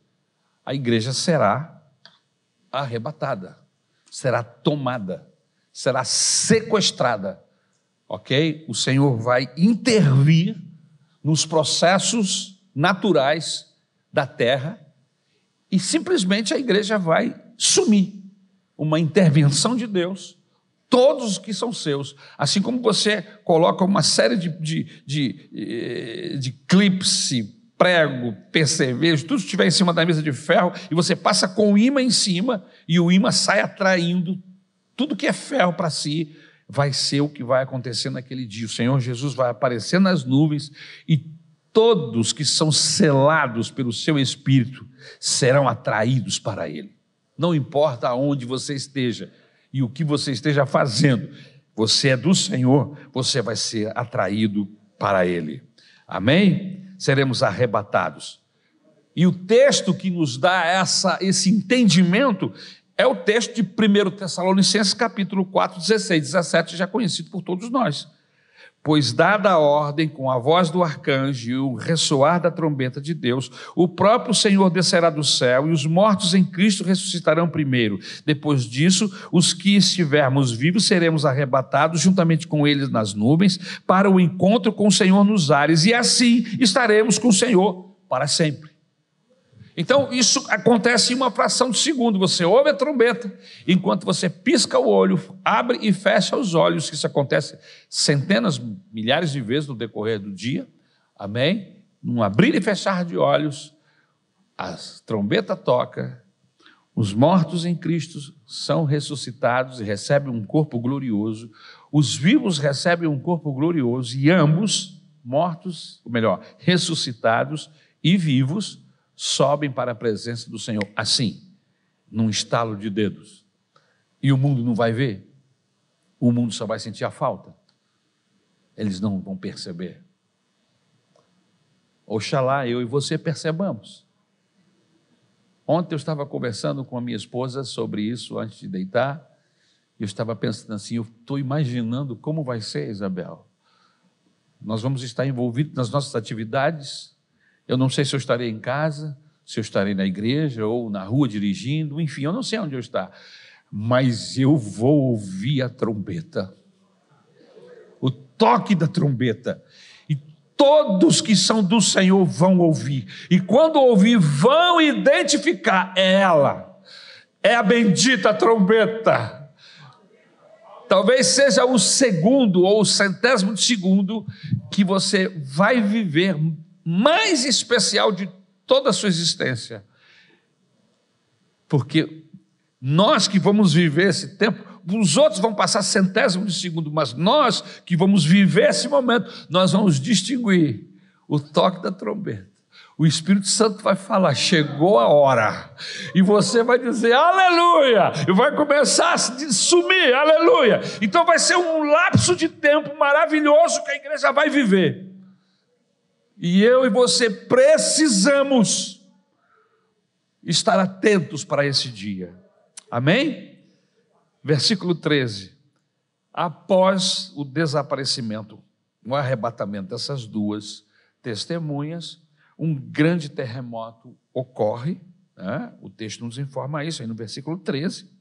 A igreja será arrebatada, será tomada, será sequestrada. Ok? O Senhor vai intervir nos processos naturais da terra e simplesmente a igreja vai sumir. Uma intervenção de Deus, todos os que são seus. Assim como você coloca uma série de, de, de, eh, de clips, prego, percevejo, tudo estiver em cima da mesa de ferro, e você passa com o imã em cima, e o imã sai atraindo tudo que é ferro para si, vai ser o que vai acontecer naquele dia. O Senhor Jesus vai aparecer nas nuvens e todos que são selados pelo seu Espírito serão atraídos para Ele. Não importa aonde você esteja e o que você esteja fazendo, você é do Senhor, você vai ser atraído para Ele. Amém? Seremos arrebatados. E o texto que nos dá essa, esse entendimento é o texto de 1 Tessalonicenses, capítulo 4, 16, 17, já conhecido por todos nós. Pois, dada a ordem, com a voz do arcanjo e o ressoar da trombeta de Deus, o próprio Senhor descerá do céu e os mortos em Cristo ressuscitarão primeiro. Depois disso, os que estivermos vivos seremos arrebatados juntamente com eles nas nuvens para o encontro com o Senhor nos ares, e assim estaremos com o Senhor para sempre. Então, isso acontece em uma fração de segundo. Você ouve a trombeta, enquanto você pisca o olho, abre e fecha os olhos. Isso acontece centenas, milhares de vezes no decorrer do dia. Amém? Num abrir e fechar de olhos, a trombeta toca, os mortos em Cristo são ressuscitados e recebem um corpo glorioso, os vivos recebem um corpo glorioso, e ambos, mortos, ou melhor, ressuscitados e vivos, sobem para a presença do Senhor, assim, num estalo de dedos. E o mundo não vai ver? o mundo só vai sentir a falta. Eles não vão perceber. Oxalá eu e você percebamos. Ontem eu estava conversando com a minha esposa sobre isso antes de deitar. E eu estava pensando assim: eu estou imaginando como vai ser, Isabel. Nós vamos estar envolvidos nas nossas atividades. Eu não sei se eu estarei em casa, se eu estarei na igreja ou na rua dirigindo, enfim, eu não sei onde eu estar. Mas eu vou ouvir a trombeta. O toque da trombeta todos que são do Senhor vão ouvir. E quando ouvir, vão identificar é ela. É a bendita trombeta. Talvez seja o segundo ou o centésimo de segundo que você vai viver mais especial de toda a sua existência. Porque nós que vamos viver esse tempo, os outros vão passar centésimo de segundo, mas nós que vamos viver esse momento, nós vamos distinguir o toque da trombeta. O Espírito Santo vai falar: chegou a hora. E você vai dizer aleluia. E vai começar a sumir, aleluia. Então vai ser um lapso de tempo maravilhoso que a igreja vai viver. E eu e você precisamos estar atentos para esse dia. Amém? Versículo 13. Após o desaparecimento, o arrebatamento dessas duas testemunhas, um grande terremoto ocorre, né? o texto nos informa isso aí no versículo 13.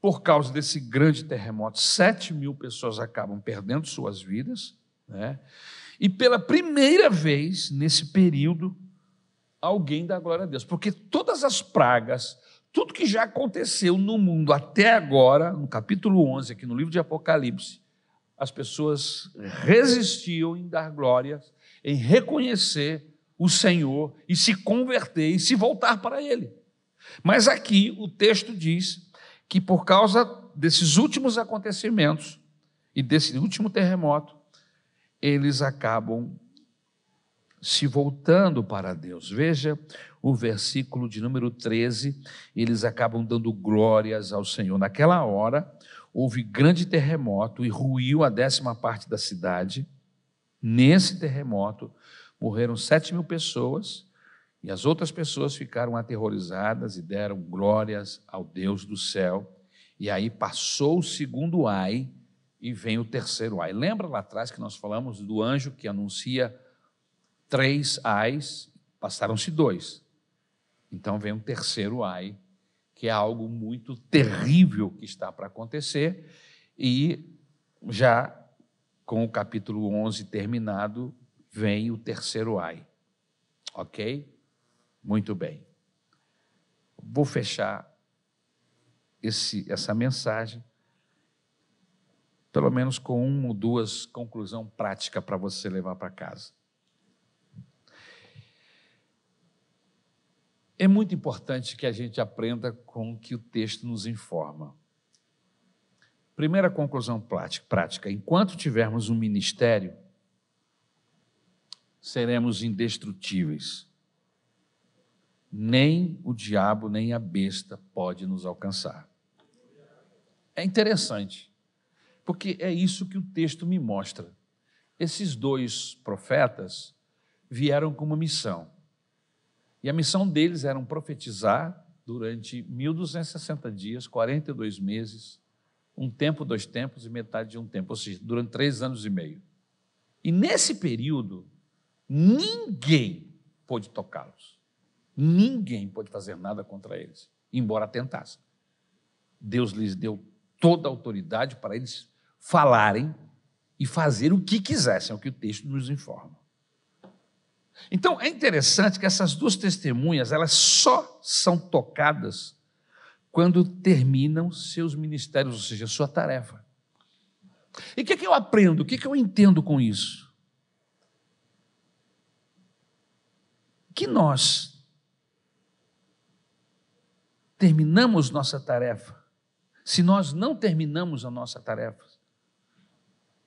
Por causa desse grande terremoto, sete mil pessoas acabam perdendo suas vidas, né? E pela primeira vez nesse período, alguém dá glória a Deus, porque todas as pragas, tudo que já aconteceu no mundo até agora, no capítulo 11, aqui no livro de Apocalipse, as pessoas resistiam em dar glórias, em reconhecer o Senhor e se converter e se voltar para Ele. Mas aqui o texto diz que por causa desses últimos acontecimentos e desse último terremoto, eles acabam se voltando para Deus. Veja o versículo de número 13, eles acabam dando glórias ao Senhor. Naquela hora, houve grande terremoto e ruiu a décima parte da cidade. Nesse terremoto, morreram sete mil pessoas e as outras pessoas ficaram aterrorizadas e deram glórias ao Deus do céu. E aí passou o segundo ai e vem o terceiro ai. Lembra lá atrás que nós falamos do anjo que anuncia três ais, passaram-se dois. Então vem um terceiro ai, que é algo muito terrível que está para acontecer, e já com o capítulo 11 terminado, vem o terceiro ai. Ok? Muito bem. Vou fechar esse, essa mensagem, pelo menos com uma ou duas conclusões práticas para você levar para casa. É muito importante que a gente aprenda com o que o texto nos informa. Primeira conclusão prática: enquanto tivermos um ministério, seremos indestrutíveis. Nem o diabo, nem a besta pode nos alcançar. É interessante, porque é isso que o texto me mostra. Esses dois profetas vieram com uma missão e a missão deles era profetizar durante 1260 dias, 42 meses, um tempo, dois tempos e metade de um tempo, ou seja, durante três anos e meio. E nesse período, ninguém pôde tocá-los. Ninguém pôde fazer nada contra eles, embora tentassem. Deus lhes deu toda a autoridade para eles falarem e fazer o que quisessem, é o que o texto nos informa. Então é interessante que essas duas testemunhas, elas só são tocadas quando terminam seus ministérios, ou seja, sua tarefa. E o que, é que eu aprendo? O que, é que eu entendo com isso? Que nós terminamos nossa tarefa. Se nós não terminamos a nossa tarefa,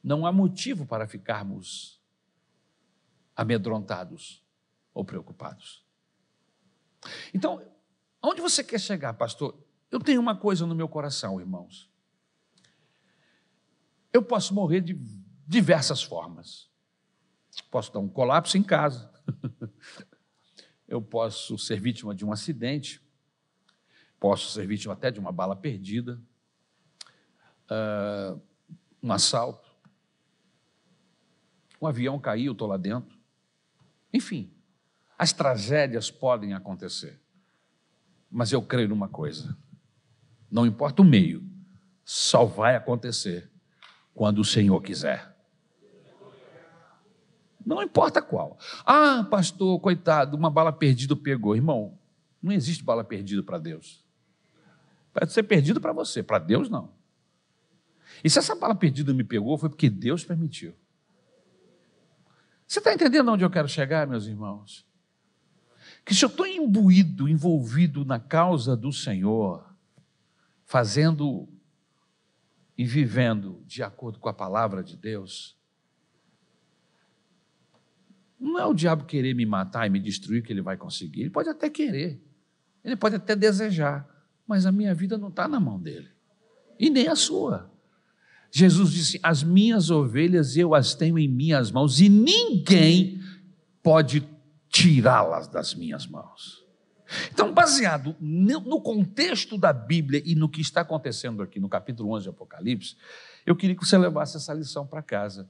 não há motivo para ficarmos amedrontados ou preocupados. Então, aonde você quer chegar, pastor? Eu tenho uma coisa no meu coração, irmãos. Eu posso morrer de diversas formas. Posso dar um colapso em casa. Eu posso ser vítima de um acidente. Posso ser vítima até de uma bala perdida. Uh, um assalto. Um avião caiu, estou lá dentro. Enfim, as tragédias podem acontecer. Mas eu creio numa coisa: não importa o meio, só vai acontecer quando o Senhor quiser. Não importa qual. Ah, pastor, coitado, uma bala perdida pegou. Irmão, não existe bala perdida para Deus. Pode ser perdido para você, para Deus não. E se essa bala perdida me pegou, foi porque Deus permitiu. Você está entendendo onde eu quero chegar, meus irmãos? Que se eu estou imbuído, envolvido na causa do Senhor, fazendo e vivendo de acordo com a palavra de Deus, não é o diabo querer me matar e me destruir que ele vai conseguir. Ele pode até querer, ele pode até desejar, mas a minha vida não está na mão dele, e nem a sua. Jesus disse: As minhas ovelhas eu as tenho em minhas mãos, e ninguém pode tirá-las das minhas mãos. Então, baseado no contexto da Bíblia e no que está acontecendo aqui no capítulo 11 de Apocalipse, eu queria que você levasse essa lição para casa.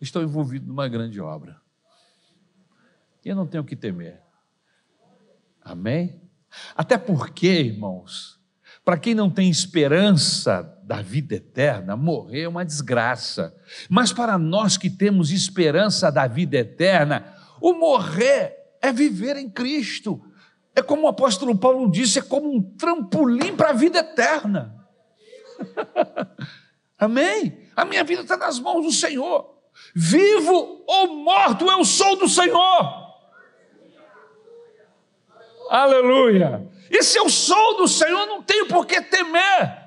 Estou envolvido numa grande obra. E eu não tenho que temer. Amém? Até porque, irmãos, para quem não tem esperança da vida eterna, morrer é uma desgraça. Mas para nós que temos esperança da vida eterna, o morrer é viver em Cristo. É como o apóstolo Paulo disse, é como um trampolim para a vida eterna. Amém? A minha vida está nas mãos do Senhor. Vivo ou morto, eu sou do Senhor. Aleluia. E se eu sou do Senhor, não tenho por que temer.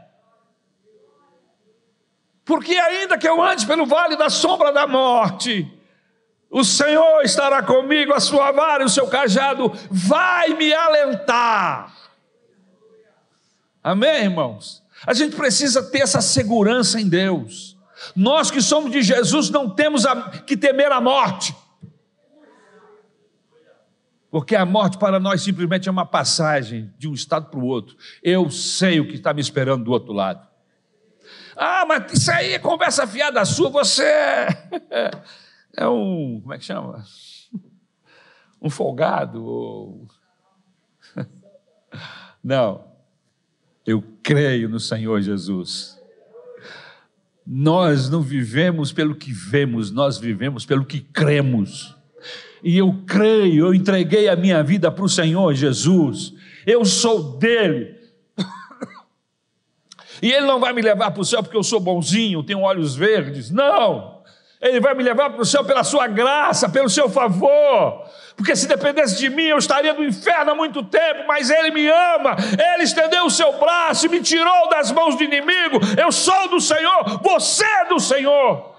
Porque ainda que eu ande pelo vale da sombra da morte, o Senhor estará comigo, a sua vara e o seu cajado vai me alentar. Amém, irmãos? A gente precisa ter essa segurança em Deus. Nós que somos de Jesus não temos que temer a morte. Porque a morte para nós simplesmente é uma passagem de um estado para o outro. Eu sei o que está me esperando do outro lado. Ah, mas isso aí é conversa fiada sua, você é é um, como é que chama? Um folgado ou Não. Eu creio no Senhor Jesus. Nós não vivemos pelo que vemos, nós vivemos pelo que cremos. E eu creio, eu entreguei a minha vida para o Senhor Jesus. Eu sou dele. E ele não vai me levar para o céu porque eu sou bonzinho, tenho olhos verdes. Não. Ele vai me levar para o céu pela sua graça, pelo seu favor. Porque se dependesse de mim, eu estaria no inferno há muito tempo, mas Ele me ama, Ele estendeu o seu braço e me tirou das mãos do inimigo. Eu sou do Senhor, você é do Senhor.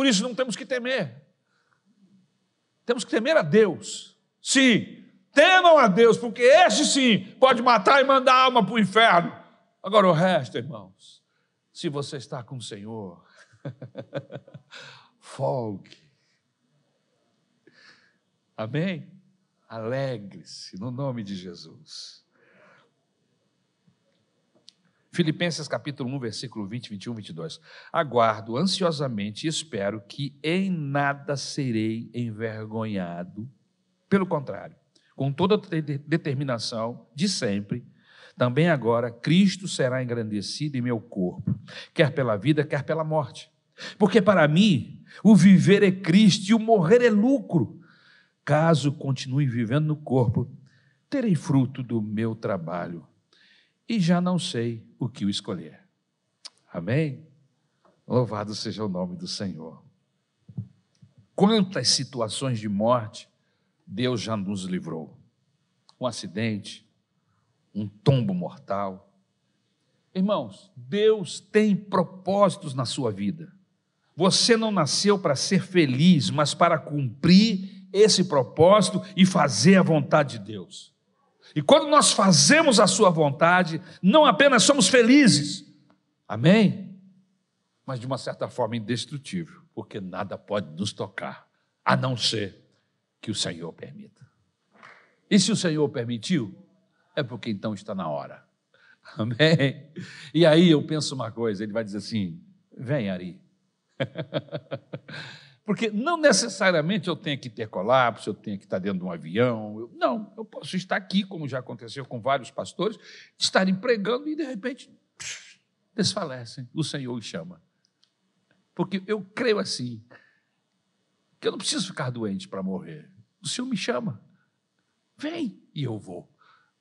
Por isso não temos que temer. Temos que temer a Deus. Sim, temam a Deus, porque este sim pode matar e mandar a alma para o inferno. Agora o resto, irmãos se você está com o Senhor, folgue. Amém? Alegre-se no nome de Jesus. Filipenses capítulo 1, versículo 20, 21, 22. Aguardo ansiosamente e espero que em nada serei envergonhado. Pelo contrário, com toda determinação de sempre, também agora Cristo será engrandecido em meu corpo, quer pela vida, quer pela morte. Porque para mim, o viver é Cristo e o morrer é lucro. Caso continue vivendo no corpo, terei fruto do meu trabalho e já não sei o que o escolher. Amém? Louvado seja o nome do Senhor. Quantas situações de morte Deus já nos livrou? Um acidente, um tombo mortal. Irmãos, Deus tem propósitos na sua vida. Você não nasceu para ser feliz, mas para cumprir esse propósito e fazer a vontade de Deus. E quando nós fazemos a Sua vontade, não apenas somos felizes, amém? Mas de uma certa forma indestrutível, porque nada pode nos tocar, a não ser que o Senhor permita. E se o Senhor permitiu, é porque então está na hora. Amém? E aí eu penso uma coisa, ele vai dizer assim: vem, Ari. Porque não necessariamente eu tenho que ter colapso, eu tenho que estar dentro de um avião. Eu, não, eu posso estar aqui, como já aconteceu com vários pastores, estarem pregando e de repente desfalecem. O Senhor os chama. Porque eu creio assim, que eu não preciso ficar doente para morrer. O Senhor me chama. Vem e eu vou.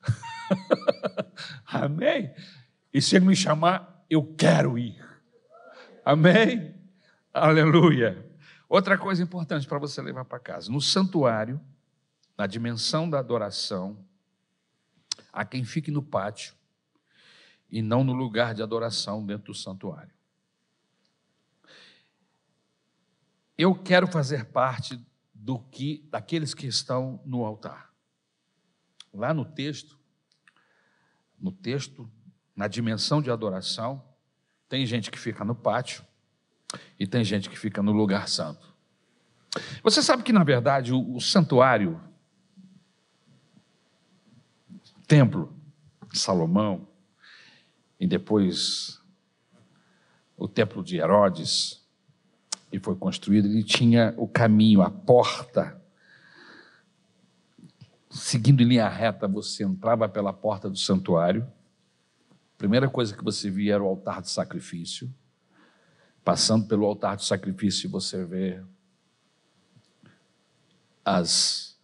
Amém? E se Ele me chamar, eu quero ir. Amém? Aleluia. Outra coisa importante para você levar para casa: no santuário, na dimensão da adoração, há quem fique no pátio e não no lugar de adoração dentro do santuário. Eu quero fazer parte do que daqueles que estão no altar. Lá no texto, no texto, na dimensão de adoração, tem gente que fica no pátio e tem gente que fica no lugar santo. Você sabe que, na verdade, o, o santuário, o templo Salomão, e depois o templo de Herodes, que foi construído, ele tinha o caminho, a porta. Seguindo em linha reta, você entrava pela porta do santuário. A primeira coisa que você via era o altar de sacrifício. Passando pelo altar de sacrifício, você vê as,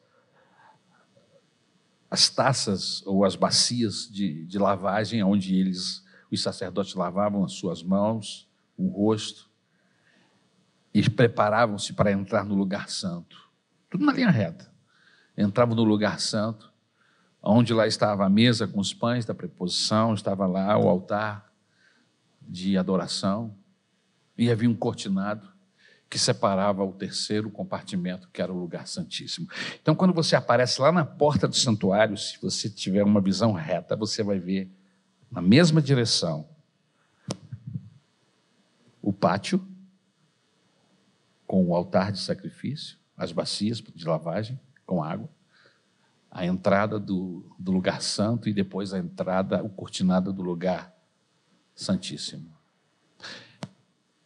as taças ou as bacias de, de lavagem, onde eles, os sacerdotes, lavavam as suas mãos, o rosto, e preparavam-se para entrar no lugar santo. Tudo na linha reta. Entravam no lugar santo, onde lá estava a mesa com os pães da preposição, estava lá o altar de adoração e havia um cortinado que separava o terceiro compartimento, que era o lugar santíssimo. Então, quando você aparece lá na porta do santuário, se você tiver uma visão reta, você vai ver na mesma direção o pátio com o altar de sacrifício, as bacias de lavagem com água, a entrada do, do lugar santo e depois a entrada, o cortinado do lugar santíssimo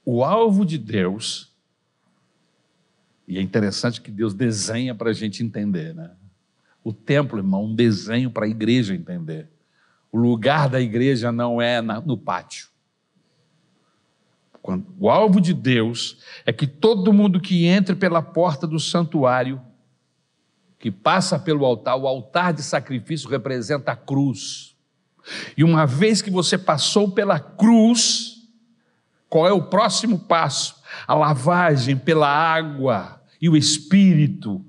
o alvo de Deus, e é interessante que Deus desenha para a gente entender, né? O templo, irmão, um desenho para a igreja entender. O lugar da igreja não é no pátio. O alvo de Deus é que todo mundo que entre pela porta do santuário, que passa pelo altar, o altar de sacrifício representa a cruz. E uma vez que você passou pela cruz, qual é o próximo passo? A lavagem pela água e o Espírito.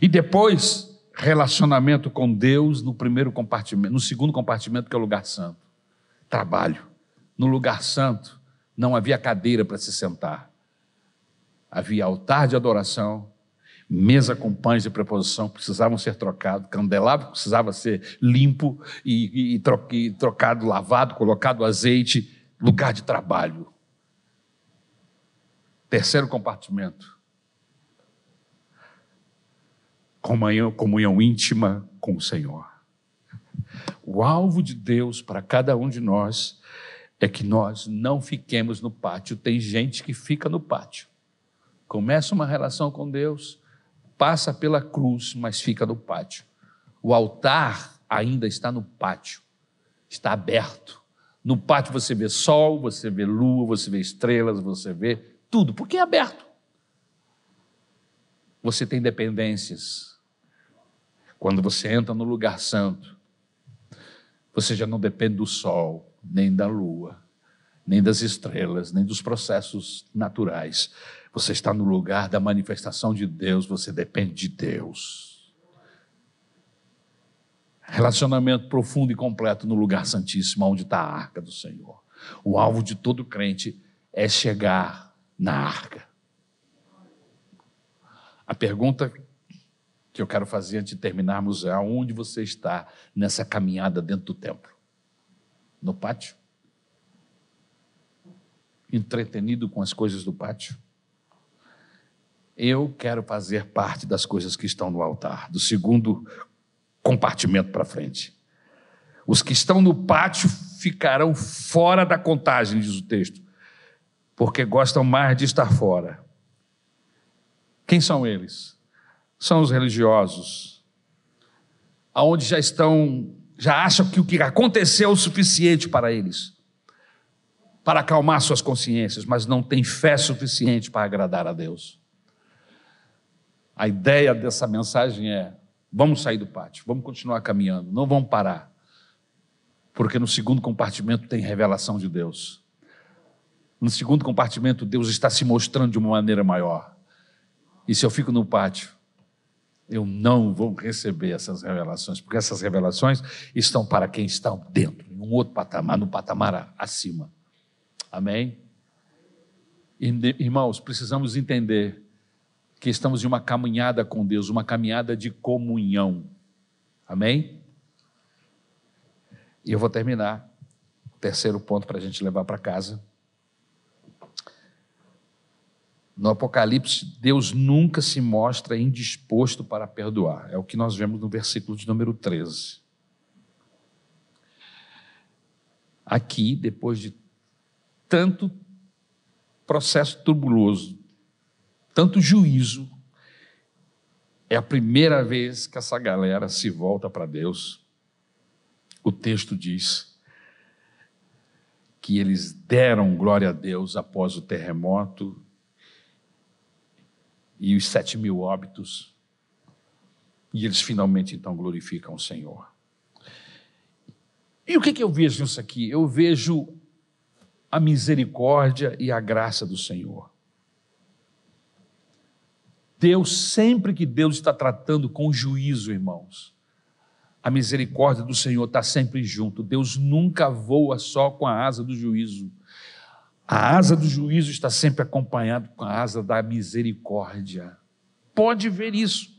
E depois, relacionamento com Deus no primeiro compartimento, no segundo compartimento, que é o lugar santo. Trabalho. No lugar santo não havia cadeira para se sentar. Havia altar de adoração, mesa com pães de preposição precisavam ser trocados, candelabro precisava ser limpo e, e, e trocado, lavado, colocado azeite, lugar de trabalho. Terceiro compartimento. Comunhão, comunhão íntima com o Senhor. O alvo de Deus para cada um de nós é que nós não fiquemos no pátio. Tem gente que fica no pátio. Começa uma relação com Deus, passa pela cruz, mas fica no pátio. O altar ainda está no pátio, está aberto. No pátio você vê sol, você vê lua, você vê estrelas, você vê tudo, porque é aberto. Você tem dependências. Quando você entra no lugar santo, você já não depende do sol, nem da lua, nem das estrelas, nem dos processos naturais. Você está no lugar da manifestação de Deus, você depende de Deus. Relacionamento profundo e completo no lugar santíssimo, onde está a arca do Senhor. O alvo de todo crente é chegar na arca. A pergunta que eu quero fazer antes de terminarmos é aonde você está nessa caminhada dentro do templo. No pátio? Entretenido com as coisas do pátio? Eu quero fazer parte das coisas que estão no altar, do segundo compartimento para frente. Os que estão no pátio ficarão fora da contagem, diz o texto, porque gostam mais de estar fora. Quem são eles? São os religiosos, aonde já estão, já acham que o que aconteceu é o suficiente para eles, para acalmar suas consciências, mas não têm fé suficiente para agradar a Deus. A ideia dessa mensagem é: vamos sair do pátio, vamos continuar caminhando, não vamos parar. Porque no segundo compartimento tem revelação de Deus. No segundo compartimento, Deus está se mostrando de uma maneira maior. E se eu fico no pátio, eu não vou receber essas revelações, porque essas revelações estão para quem está dentro, em um outro patamar, no patamar acima. Amém? Irmãos, precisamos entender que estamos em uma caminhada com Deus, uma caminhada de comunhão. Amém? E eu vou terminar. Terceiro ponto para a gente levar para casa. No Apocalipse, Deus nunca se mostra indisposto para perdoar. É o que nós vemos no versículo de número 13. Aqui, depois de tanto processo turbuloso, tanto juízo, é a primeira vez que essa galera se volta para Deus o texto diz que eles deram glória a Deus após o terremoto e os sete mil óbitos, e eles finalmente então glorificam o Senhor. E o que, que eu vejo nisso aqui? Eu vejo a misericórdia e a graça do Senhor. Deus, sempre que Deus está tratando com juízo, irmãos, a misericórdia do Senhor está sempre junto. Deus nunca voa só com a asa do juízo. A asa do juízo está sempre acompanhada com a asa da misericórdia. Pode ver isso.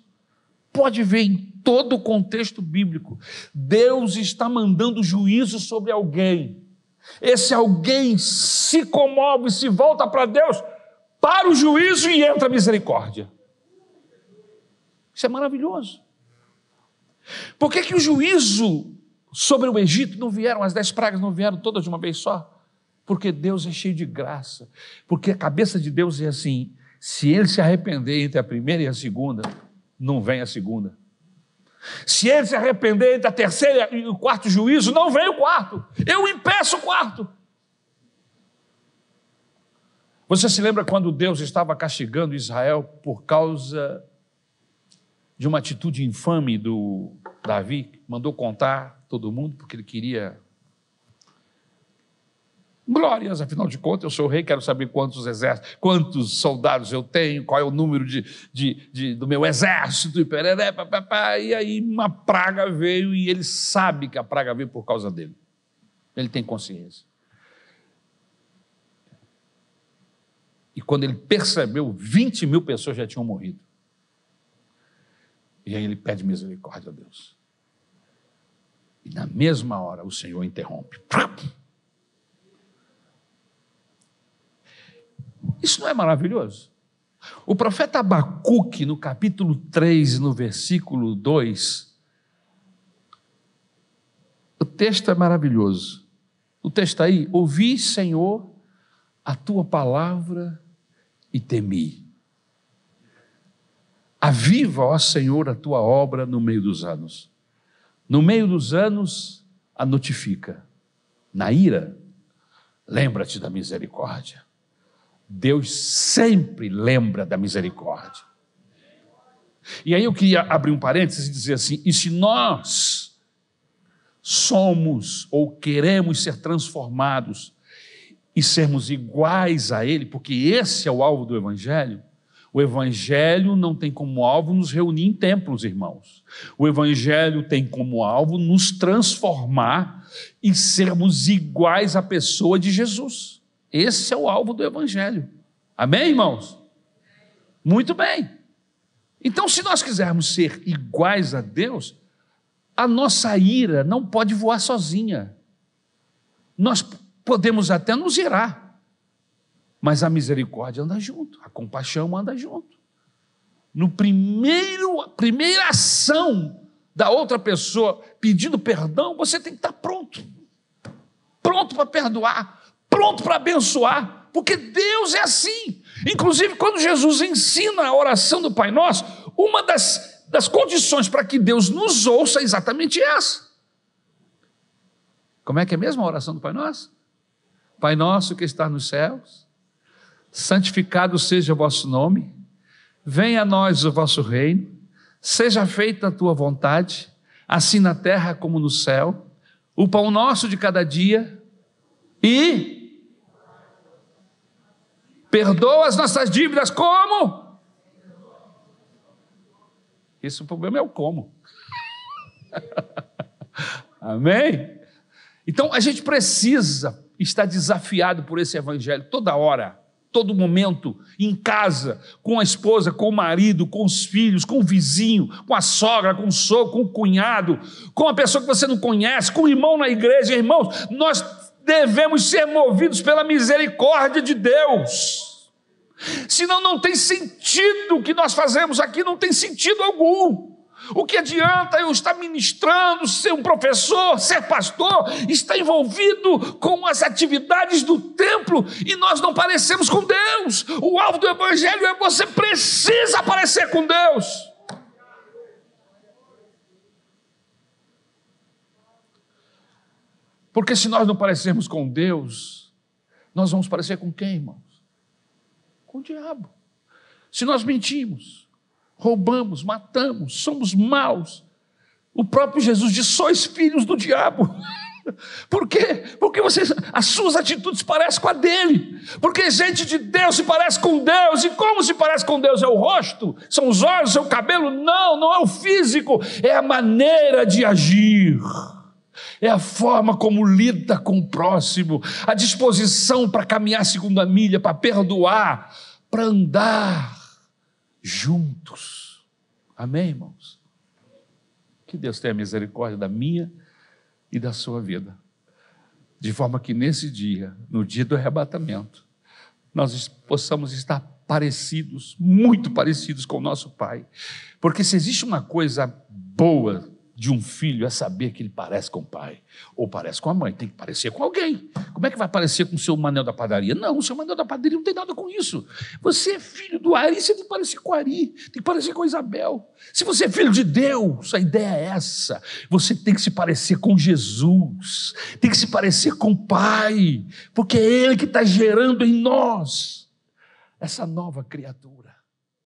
Pode ver em todo o contexto bíblico. Deus está mandando juízo sobre alguém. Esse alguém se comove, se volta para Deus, para o juízo e entra a misericórdia. Isso é maravilhoso. Por que, que o juízo sobre o Egito não vieram, as dez pragas não vieram todas de uma vez só? Porque Deus é cheio de graça. Porque a cabeça de Deus é assim: se ele se arrepender entre a primeira e a segunda, não vem a segunda. Se ele se arrepender entre a terceira e o quarto juízo, não vem o quarto. Eu impeço o quarto. Você se lembra quando Deus estava castigando Israel por causa de uma atitude infame do Davi, mandou contar todo mundo, porque ele queria glórias, afinal de contas, eu sou rei, quero saber quantos exércitos, quantos soldados eu tenho, qual é o número de, de, de do meu exército, e, pereré, papapá, e aí uma praga veio e ele sabe que a praga veio por causa dele. Ele tem consciência. E quando ele percebeu, 20 mil pessoas já tinham morrido. E aí ele pede misericórdia a Deus. E na mesma hora o Senhor interrompe. Isso não é maravilhoso? O profeta Abacuque, no capítulo 3, no versículo 2, o texto é maravilhoso. O texto aí, ouvi, Senhor, a tua palavra e temi. Aviva, ó Senhor, a tua obra no meio dos anos. No meio dos anos, a notifica. Na ira, lembra-te da misericórdia. Deus sempre lembra da misericórdia. E aí eu queria abrir um parênteses e dizer assim: e se nós somos ou queremos ser transformados e sermos iguais a Ele, porque esse é o alvo do Evangelho, o Evangelho não tem como alvo nos reunir em templos, irmãos. O Evangelho tem como alvo nos transformar e sermos iguais à pessoa de Jesus. Esse é o alvo do Evangelho. Amém, irmãos? Muito bem. Então, se nós quisermos ser iguais a Deus, a nossa ira não pode voar sozinha. Nós podemos até nos irar, mas a misericórdia anda junto, a compaixão anda junto. No primeiro, primeira ação da outra pessoa pedindo perdão, você tem que estar pronto. Pronto para perdoar, pronto para abençoar, porque Deus é assim. Inclusive, quando Jesus ensina a oração do Pai Nosso, uma das, das condições para que Deus nos ouça é exatamente essa. Como é que é mesmo a oração do Pai Nosso? Pai nosso que está nos céus, santificado seja o vosso nome, venha a nós o vosso reino, seja feita a tua vontade, assim na terra como no céu, o pão nosso de cada dia e Perdoa as nossas dívidas como? Isso o problema é o como. Amém? Então a gente precisa estar desafiado por esse evangelho toda hora, todo momento, em casa, com a esposa, com o marido, com os filhos, com o vizinho, com a sogra, com o sogro, com o cunhado, com a pessoa que você não conhece, com o irmão na igreja. Irmãos, nós devemos ser movidos pela misericórdia de Deus. Senão não tem sentido o que nós fazemos aqui, não tem sentido algum. O que adianta eu estar ministrando, ser um professor, ser pastor, estar envolvido com as atividades do templo e nós não parecemos com Deus? O alvo do Evangelho é você precisa parecer com Deus. Porque se nós não parecermos com Deus, nós vamos parecer com quem, irmãos? Com o diabo. Se nós mentimos, roubamos, matamos, somos maus, o próprio Jesus diz: sois filhos do diabo. Por quê? Porque você, as suas atitudes parecem com a dele. Porque gente de Deus se parece com Deus. E como se parece com Deus? É o rosto? São os olhos? É o cabelo? Não, não é o físico. É a maneira de agir é a forma como lida com o próximo, a disposição para caminhar a segunda milha, para perdoar, para andar juntos. Amém, irmãos? Que Deus tenha misericórdia da minha e da sua vida, de forma que nesse dia, no dia do arrebatamento, nós possamos estar parecidos, muito parecidos com o nosso Pai, porque se existe uma coisa boa de um filho é saber que ele parece com o pai ou parece com a mãe, tem que parecer com alguém. Como é que vai parecer com o seu Manel da padaria? Não, o seu Manel da padaria não tem nada com isso. Você é filho do Ari, você tem que parecer com o Ari, tem que parecer com a Isabel. Se você é filho de Deus, a ideia é essa. Você tem que se parecer com Jesus, tem que se parecer com o Pai, porque é Ele que está gerando em nós essa nova criatura.